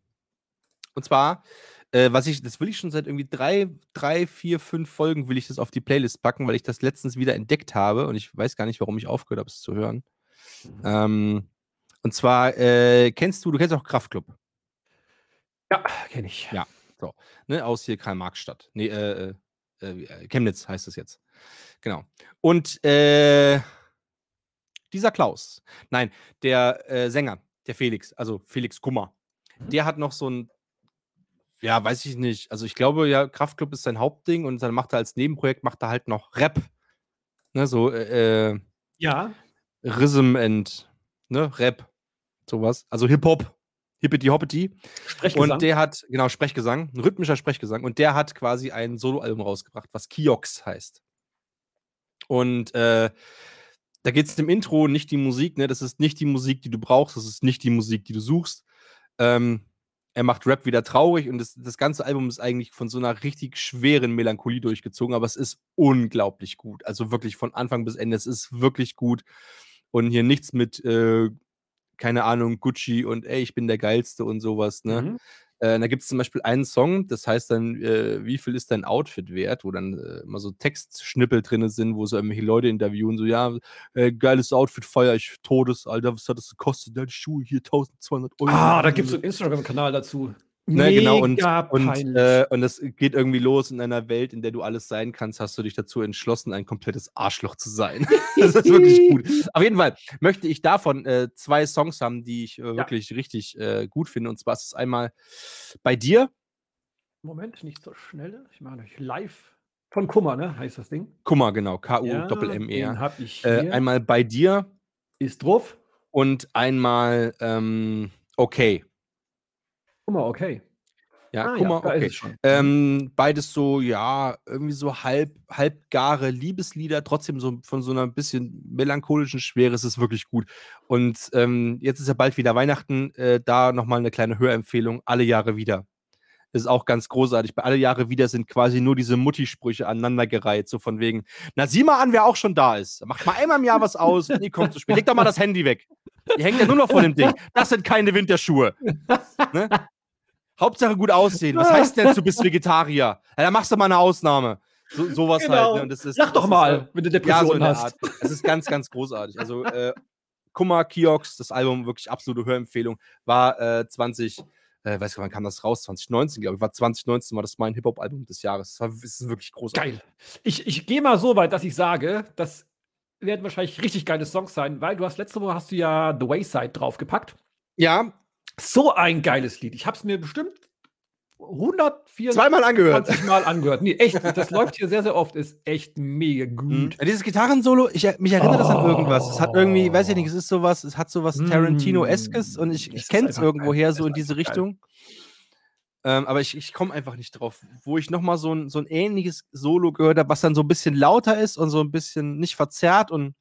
Und zwar, äh, was ich, das will ich schon seit irgendwie drei, drei, vier, fünf Folgen will ich das auf die Playlist packen, weil ich das letztens wieder entdeckt habe und ich weiß gar nicht, warum ich aufgehört habe, es zu hören. Ähm, und zwar äh, kennst du, du kennst auch Kraftklub, Ja, kenne ich. Ja. ne, aus hier Karl-Marx-Stadt. Nee, äh, äh, äh, Chemnitz heißt es jetzt. Genau. Und äh, dieser Klaus, nein, der äh, Sänger, der Felix, also Felix Kummer, der hat noch so ein, ja, weiß ich nicht, also ich glaube ja, Kraftklub ist sein Hauptding und dann macht er als Nebenprojekt, macht er halt noch Rap, ne, so äh, äh, Ja. Rhythm and, ne, Rap, sowas, also Hip-Hop, Hippity Hoppity. Sprechgesang. Und der hat, genau, Sprechgesang, ein rhythmischer Sprechgesang. Und der hat quasi ein Soloalbum rausgebracht, was Kiox heißt. Und äh, da geht es im Intro nicht die Musik, ne? Das ist nicht die Musik, die du brauchst, das ist nicht die Musik, die du suchst. Ähm, er macht Rap wieder traurig und das, das ganze Album ist eigentlich von so einer richtig schweren Melancholie durchgezogen, aber es ist unglaublich gut. Also wirklich von Anfang bis Ende, es ist wirklich gut. Und hier nichts mit, äh, keine Ahnung, Gucci und ey, ich bin der Geilste und sowas, ne? Mhm. Äh, da gibt es zum Beispiel einen Song, das heißt dann, äh, wie viel ist dein Outfit wert, wo dann äh, immer so Textschnippel drin sind, wo so irgendwelche Leute interviewen, so, ja, äh, geiles Outfit, feier ich Todes, Alter, was hat das gekostet? Deine Schuhe hier 1200 Euro. Ah, da gibt es so einen Instagram-Kanal dazu. Ne, genau, und, und, äh, und das geht irgendwie los in einer Welt, in der du alles sein kannst, hast du dich dazu entschlossen, ein komplettes Arschloch zu sein. das ist wirklich gut. Auf jeden Fall möchte ich davon äh, zwei Songs haben, die ich äh, wirklich richtig äh, gut finde. Und zwar ist es einmal bei dir, Moment, nicht so schnell. Ich mache euch live. Von Kummer, ne? Heißt das Ding. Kummer, genau, den K-U-Doppel-M-E-R. hab ich Äh, einmal bei dir Ist drauf. und einmal ähm, okay. Kummer, okay. Ja, Ah, Kummer, ist okay. es schon. Ähm, beides so, ja, irgendwie so halb, halbgare Liebeslieder, trotzdem so von so einer bisschen melancholischen Schwere. Es ist wirklich gut. Und ähm, jetzt ist ja bald wieder Weihnachten. Äh, da nochmal eine kleine Hörempfehlung: Alle Jahre wieder. Ist auch ganz großartig. Bei Alle Jahre wieder sind quasi nur diese Mutti-Sprüche aneinandergereiht, so von wegen: Na, sieh mal an, wer auch schon da ist. Macht mal einmal im Jahr was aus ihr kommt zu spät. Leg doch mal das Handy weg. Ihr hängt ja nur noch vor dem Ding. Das sind keine Winterschuhe. Ne? Hauptsache gut aussehen. Was heißt denn, du bist Vegetarier? Ja, dann machst du mal eine Ausnahme. So, sowas Genau. halt. Ne? Und das ist, Sag das doch ist, mal, äh, wenn du Ja, so Depressionen in der hast. Es ist ganz, ganz großartig. Also, äh, Kummer, Kiox, das Album, wirklich absolute Hörempfehlung, war äh, 20, äh, weiß gar nicht, wann kam das raus? 2019, glaube ich. War 2019 war das mein Hip-Hop-Album des Jahres. Das, war, das ist wirklich großartig. Geil. Ich, ich gehe mal so weit, dass ich sage, das werden wahrscheinlich richtig geile Songs sein, weil du hast letzte Woche hast du ja The Wayside draufgepackt. Ja, So ein geiles Lied. Ich habe es mir bestimmt 124 zweimal angehört. Mal angehört. Nee, echt, das läuft hier sehr, sehr oft. Ist echt mega Mhm. gut. Ja, Dieses Gitarrensolo, ich, mich erinnert das an irgendwas. Es hat irgendwie, weiß ich nicht, es ist sowas, es hat sowas Mm. Tarantino-eskes und ich, ich kenne es irgendwoher so in diese. Richtung. Ähm, aber ich, ich komme einfach nicht drauf, wo ich nochmal so ein, so ein ähnliches Solo gehört habe, was dann so ein bisschen lauter ist und so ein bisschen nicht verzerrt und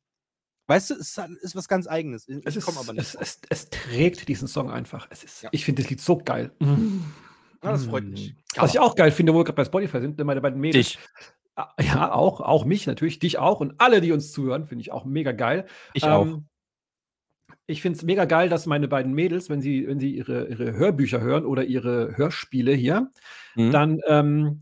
weißt du, es ist, ist was ganz Eigenes. Ich Es, ist, komme aber nicht es, es, es trägt diesen Song einfach. Es ist, Ja. Ich finde das Lied so geil. Ja, das freut mich. Was ich auch geil finde, wo wir gerade bei Spotify sind, meine beiden Mädels. Dich. Ah, Ja, auch, auch mich natürlich, dich auch und alle, die uns zuhören, finde ich auch mega geil. Ich auch. Ähm, Ich finde es mega geil, dass meine beiden Mädels, wenn sie, wenn sie ihre, ihre Hörbücher hören oder ihre Hörspiele hier, Mhm. dann, ähm,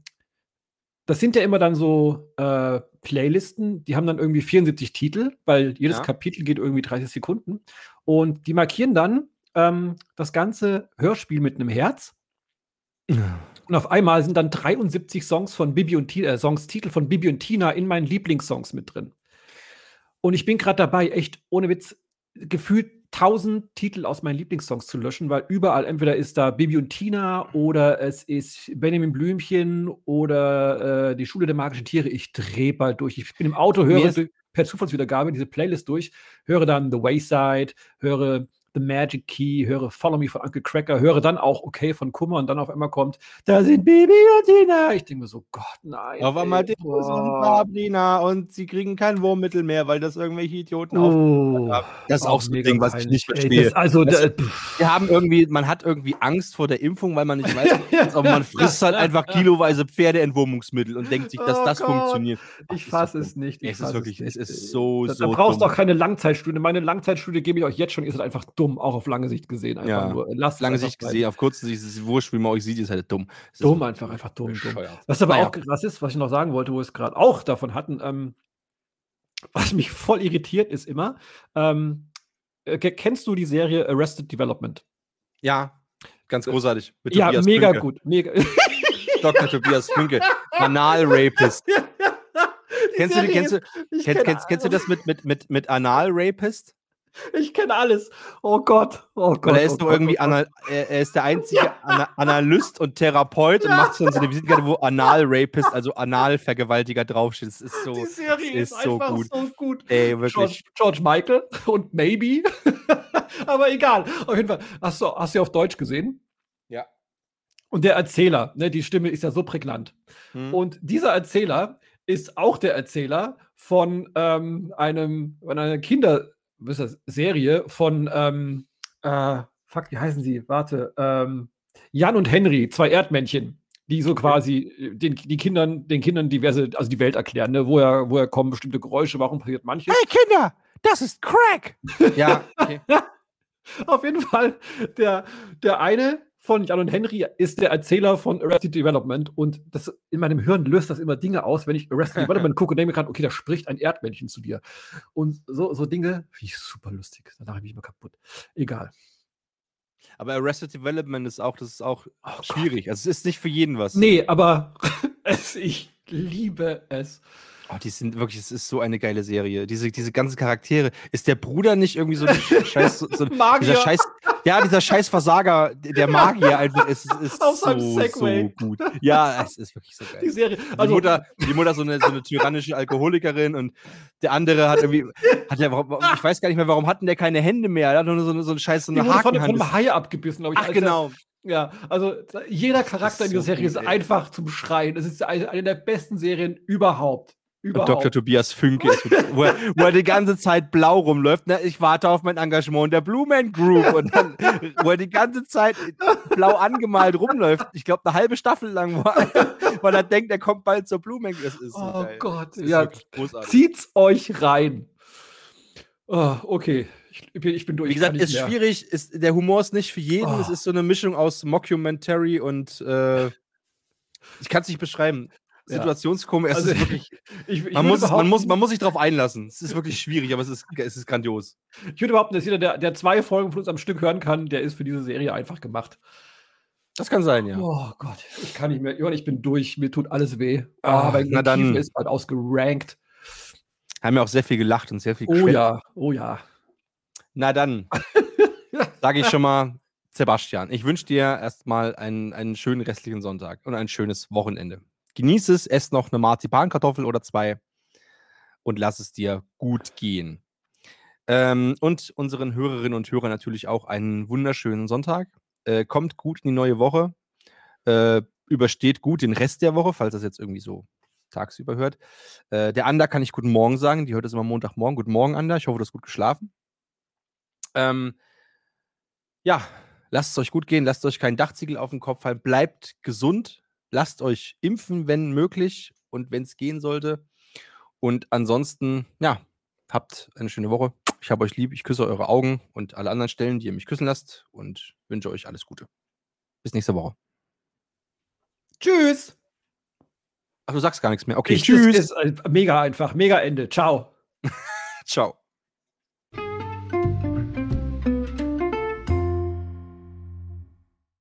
das sind ja immer dann so äh, Playlisten, die haben dann irgendwie 74 Titel, weil jedes Ja. Kapitel geht irgendwie 30 Sekunden. Und die markieren dann ähm, das ganze Hörspiel mit einem Herz. Und auf einmal sind dann 73 Songs von Bibi und Tina, äh, Songs, Titel von Bibi und Tina in meinen Lieblingssongs mit drin. Und ich bin gerade dabei, echt ohne Witz, gefühlt 1000 Titel aus meinen Lieblingssongs zu löschen, weil überall entweder ist da Bibi und Tina oder es ist Benjamin Blümchen oder äh, die Schule der magischen Tiere. Ich drehe bald durch. Ich bin im Auto, höre per Zufallswiedergabe diese Playlist durch, höre dann The Wayside, höre The Magic Key, höre Follow Me von Uncle Cracker, höre dann auch Okay von Kummer und dann auf einmal kommt, da sind Bibi und Tina. Ich denke mir so, Gott, nein. Auf einmal ey, und boah. Sabrina und sie kriegen kein Wurmmittel mehr, weil das irgendwelche Idioten Oh, haben. Das ist auch so ein Ding, was ich nicht. Ey, verstehe. also, Das-. Wir haben irgendwie, man hat irgendwie Angst vor der Impfung, weil man nicht weiß, aber man frisst halt einfach kiloweise Pferdeentwurmungsmittel und denkt sich, dass Oh das Gott. funktioniert. Ach, ich fasse es nicht. Ich es ist wirklich- es ist so, da, so Da brauchst du dumm. auch keine Langzeitstudie. Meine Langzeitstudie gebe ich euch jetzt schon. Ihr seid einfach dumm, auch auf lange Sicht gesehen. Einfach Ja, nur. Lasst Lange Sicht bleiben. gesehen, auf kurze Sicht ist es wurscht, wie man euch sieht, ist halt dumm. Es ist Dumm wirklich einfach, einfach dumm, dumm. Was aber Naja. auch krass ist, was ich noch sagen wollte, wo wir es gerade auch davon hatten, ähm, was mich voll irritiert, ist immer, ähm, äh, ke- kennst du die Serie Arrested Development? Ja, ganz großartig. Mit ja, Tobias mega Fünke. gut. Mega. Dr. Tobias Fünke. Anal-Rapist. Kennst du, die- kennst, du, ich kenn, kenn kennst, kennst du das mit, mit, mit, mit Anal-Rapist? Ich kenne alles. Oh Gott. Oh Gott. Weil er ist oh doch Gott, irgendwie, oh Gott. Anal, er, ist der einzige Ana Analyst und Therapeut und macht so eine Visitenkarte, wo Anal-Rapist, also Analvergewaltiger draufsteht. Das ist so, Die Serie ist ist, so einfach gut. so gut. ey, George, wirklich. George Michael und Maybe. Aber egal. Auf jeden Fall. Hast du, hast du auf Deutsch gesehen? Ja. Und der Erzähler, ne, die Stimme ist ja so prägnant. Hm. Und dieser Erzähler ist auch der Erzähler von ähm, einem, von einer Kinderserie von, ähm, äh, fuck, wie heißen sie? Warte, ähm, Jan und Henry, zwei Erdmännchen, die so quasi äh, den, die Kindern, den Kindern diverse, also die Welt erklären, ne? woher, woher kommen bestimmte Geräusche, warum passiert manches. Hey Kinder, das ist Crack! ja, okay. Auf jeden Fall, der, der eine von Jan und Henry ist der Erzähler von Arrested Development und das in meinem Hirn löst das immer Dinge aus, wenn ich Arrested Development gucke und denke mir gerade, okay, da spricht ein Erdmännchen zu dir. Und so, so Dinge ich super lustig. Danach bin ich immer kaputt. Egal. Aber Arrested Development ist auch, das ist auch Oh Gott. schwierig. Also es ist nicht für jeden was. Nee, aber es, ich liebe es. Oh, die sind wirklich, es ist so eine geile Serie. Diese, diese ganzen Charaktere. Ist der Bruder nicht irgendwie so ein Scheiß, so, so, Magier. dieser Scheiß, ja, dieser Scheiß Versager, der Magier einfach, es ist, ist Auf so, so gut. Ja, es ist wirklich so Die geil. Serie. Die Also, Mutter, die Mutter so eine, so eine tyrannische Alkoholikerin und der andere hat irgendwie, hat ja, warum- ich weiß gar nicht mehr, warum hatten der keine Hände mehr? Er hat nur so eine, so eine Scheiß, so die eine wurde von, von einem Hai abgebissen, glaube ich. Ach, genau. Ja, also jeder Charakter in dieser Serie gut, ist ey. einfach zum Schreien. Es ist eine, eine der besten Serien überhaupt. Überhaupt. Dr. Tobias Fünke ist, wo, er, wo er die ganze Zeit blau rumläuft. Ne? Ich warte auf mein Engagement in der Blue Man Group. Und dann, wo er die ganze Zeit blau angemalt rumläuft. Ich glaube, eine halbe Staffel lang, wo er, weil er denkt, er kommt bald zur Blue Man Group. Oh geil. Gott, ja. Zieht's euch rein. Oh, okay, ich, bin, ich bin durch. Wie gesagt, nicht ist mehr. schwierig. Ist, der Humor ist nicht für jeden. Oh. Es ist so eine Mischung aus Mockumentary und äh, ich kann es nicht beschreiben. Situationskomik. Also, wirklich, Ich, ich man, muss, man, muss, man muss sich darauf einlassen. Es ist wirklich schwierig, aber es ist, es ist grandios. Ich würde behaupten, dass jeder, der, der zwei Folgen von uns am Stück hören kann, der ist für diese Serie einfach gemacht. Das kann sein, ja. Oh Gott, ich kann nicht mehr. Johann, ich bin durch. Mir tut alles weh. Ah, Ah, mein na dann. Ist bald ausgerankt. Haben ja auch sehr viel gelacht und sehr viel Oh geschwätzt. ja, oh ja. Na dann, sage ich schon mal, Sebastian, ich wünsche dir erstmal einen, einen schönen restlichen Sonntag und ein schönes Wochenende. Genieß es, ess noch eine Marzipankartoffel oder zwei und lass es dir gut gehen. Ähm, und unseren Hörerinnen und Hörern natürlich auch einen wunderschönen Sonntag. Äh, kommt gut in die neue Woche. Äh, übersteht gut den Rest der Woche, falls das jetzt irgendwie so tagsüber hört. Äh, der Ander kann ich guten Morgen sagen. Die hört es immer Montagmorgen. Guten Morgen, Ander. Ich hoffe, du hast gut geschlafen. Ähm, ja, lasst es euch gut gehen. Lasst euch keinen Dachziegel auf den Kopf fallen. Bleibt gesund. Lasst euch impfen, wenn möglich und wenn es gehen sollte. Und ansonsten, ja, habt eine schöne Woche. Ich habe euch lieb. Ich küsse eure Augen und alle anderen Stellen, die ihr mich küssen lasst und wünsche euch alles Gute. Bis nächste Woche. Tschüss. Ach, du sagst gar nichts mehr. Okay, Ich- tschüss. Das ist äh, mega einfach. Mega Ende. Ciao. Ciao.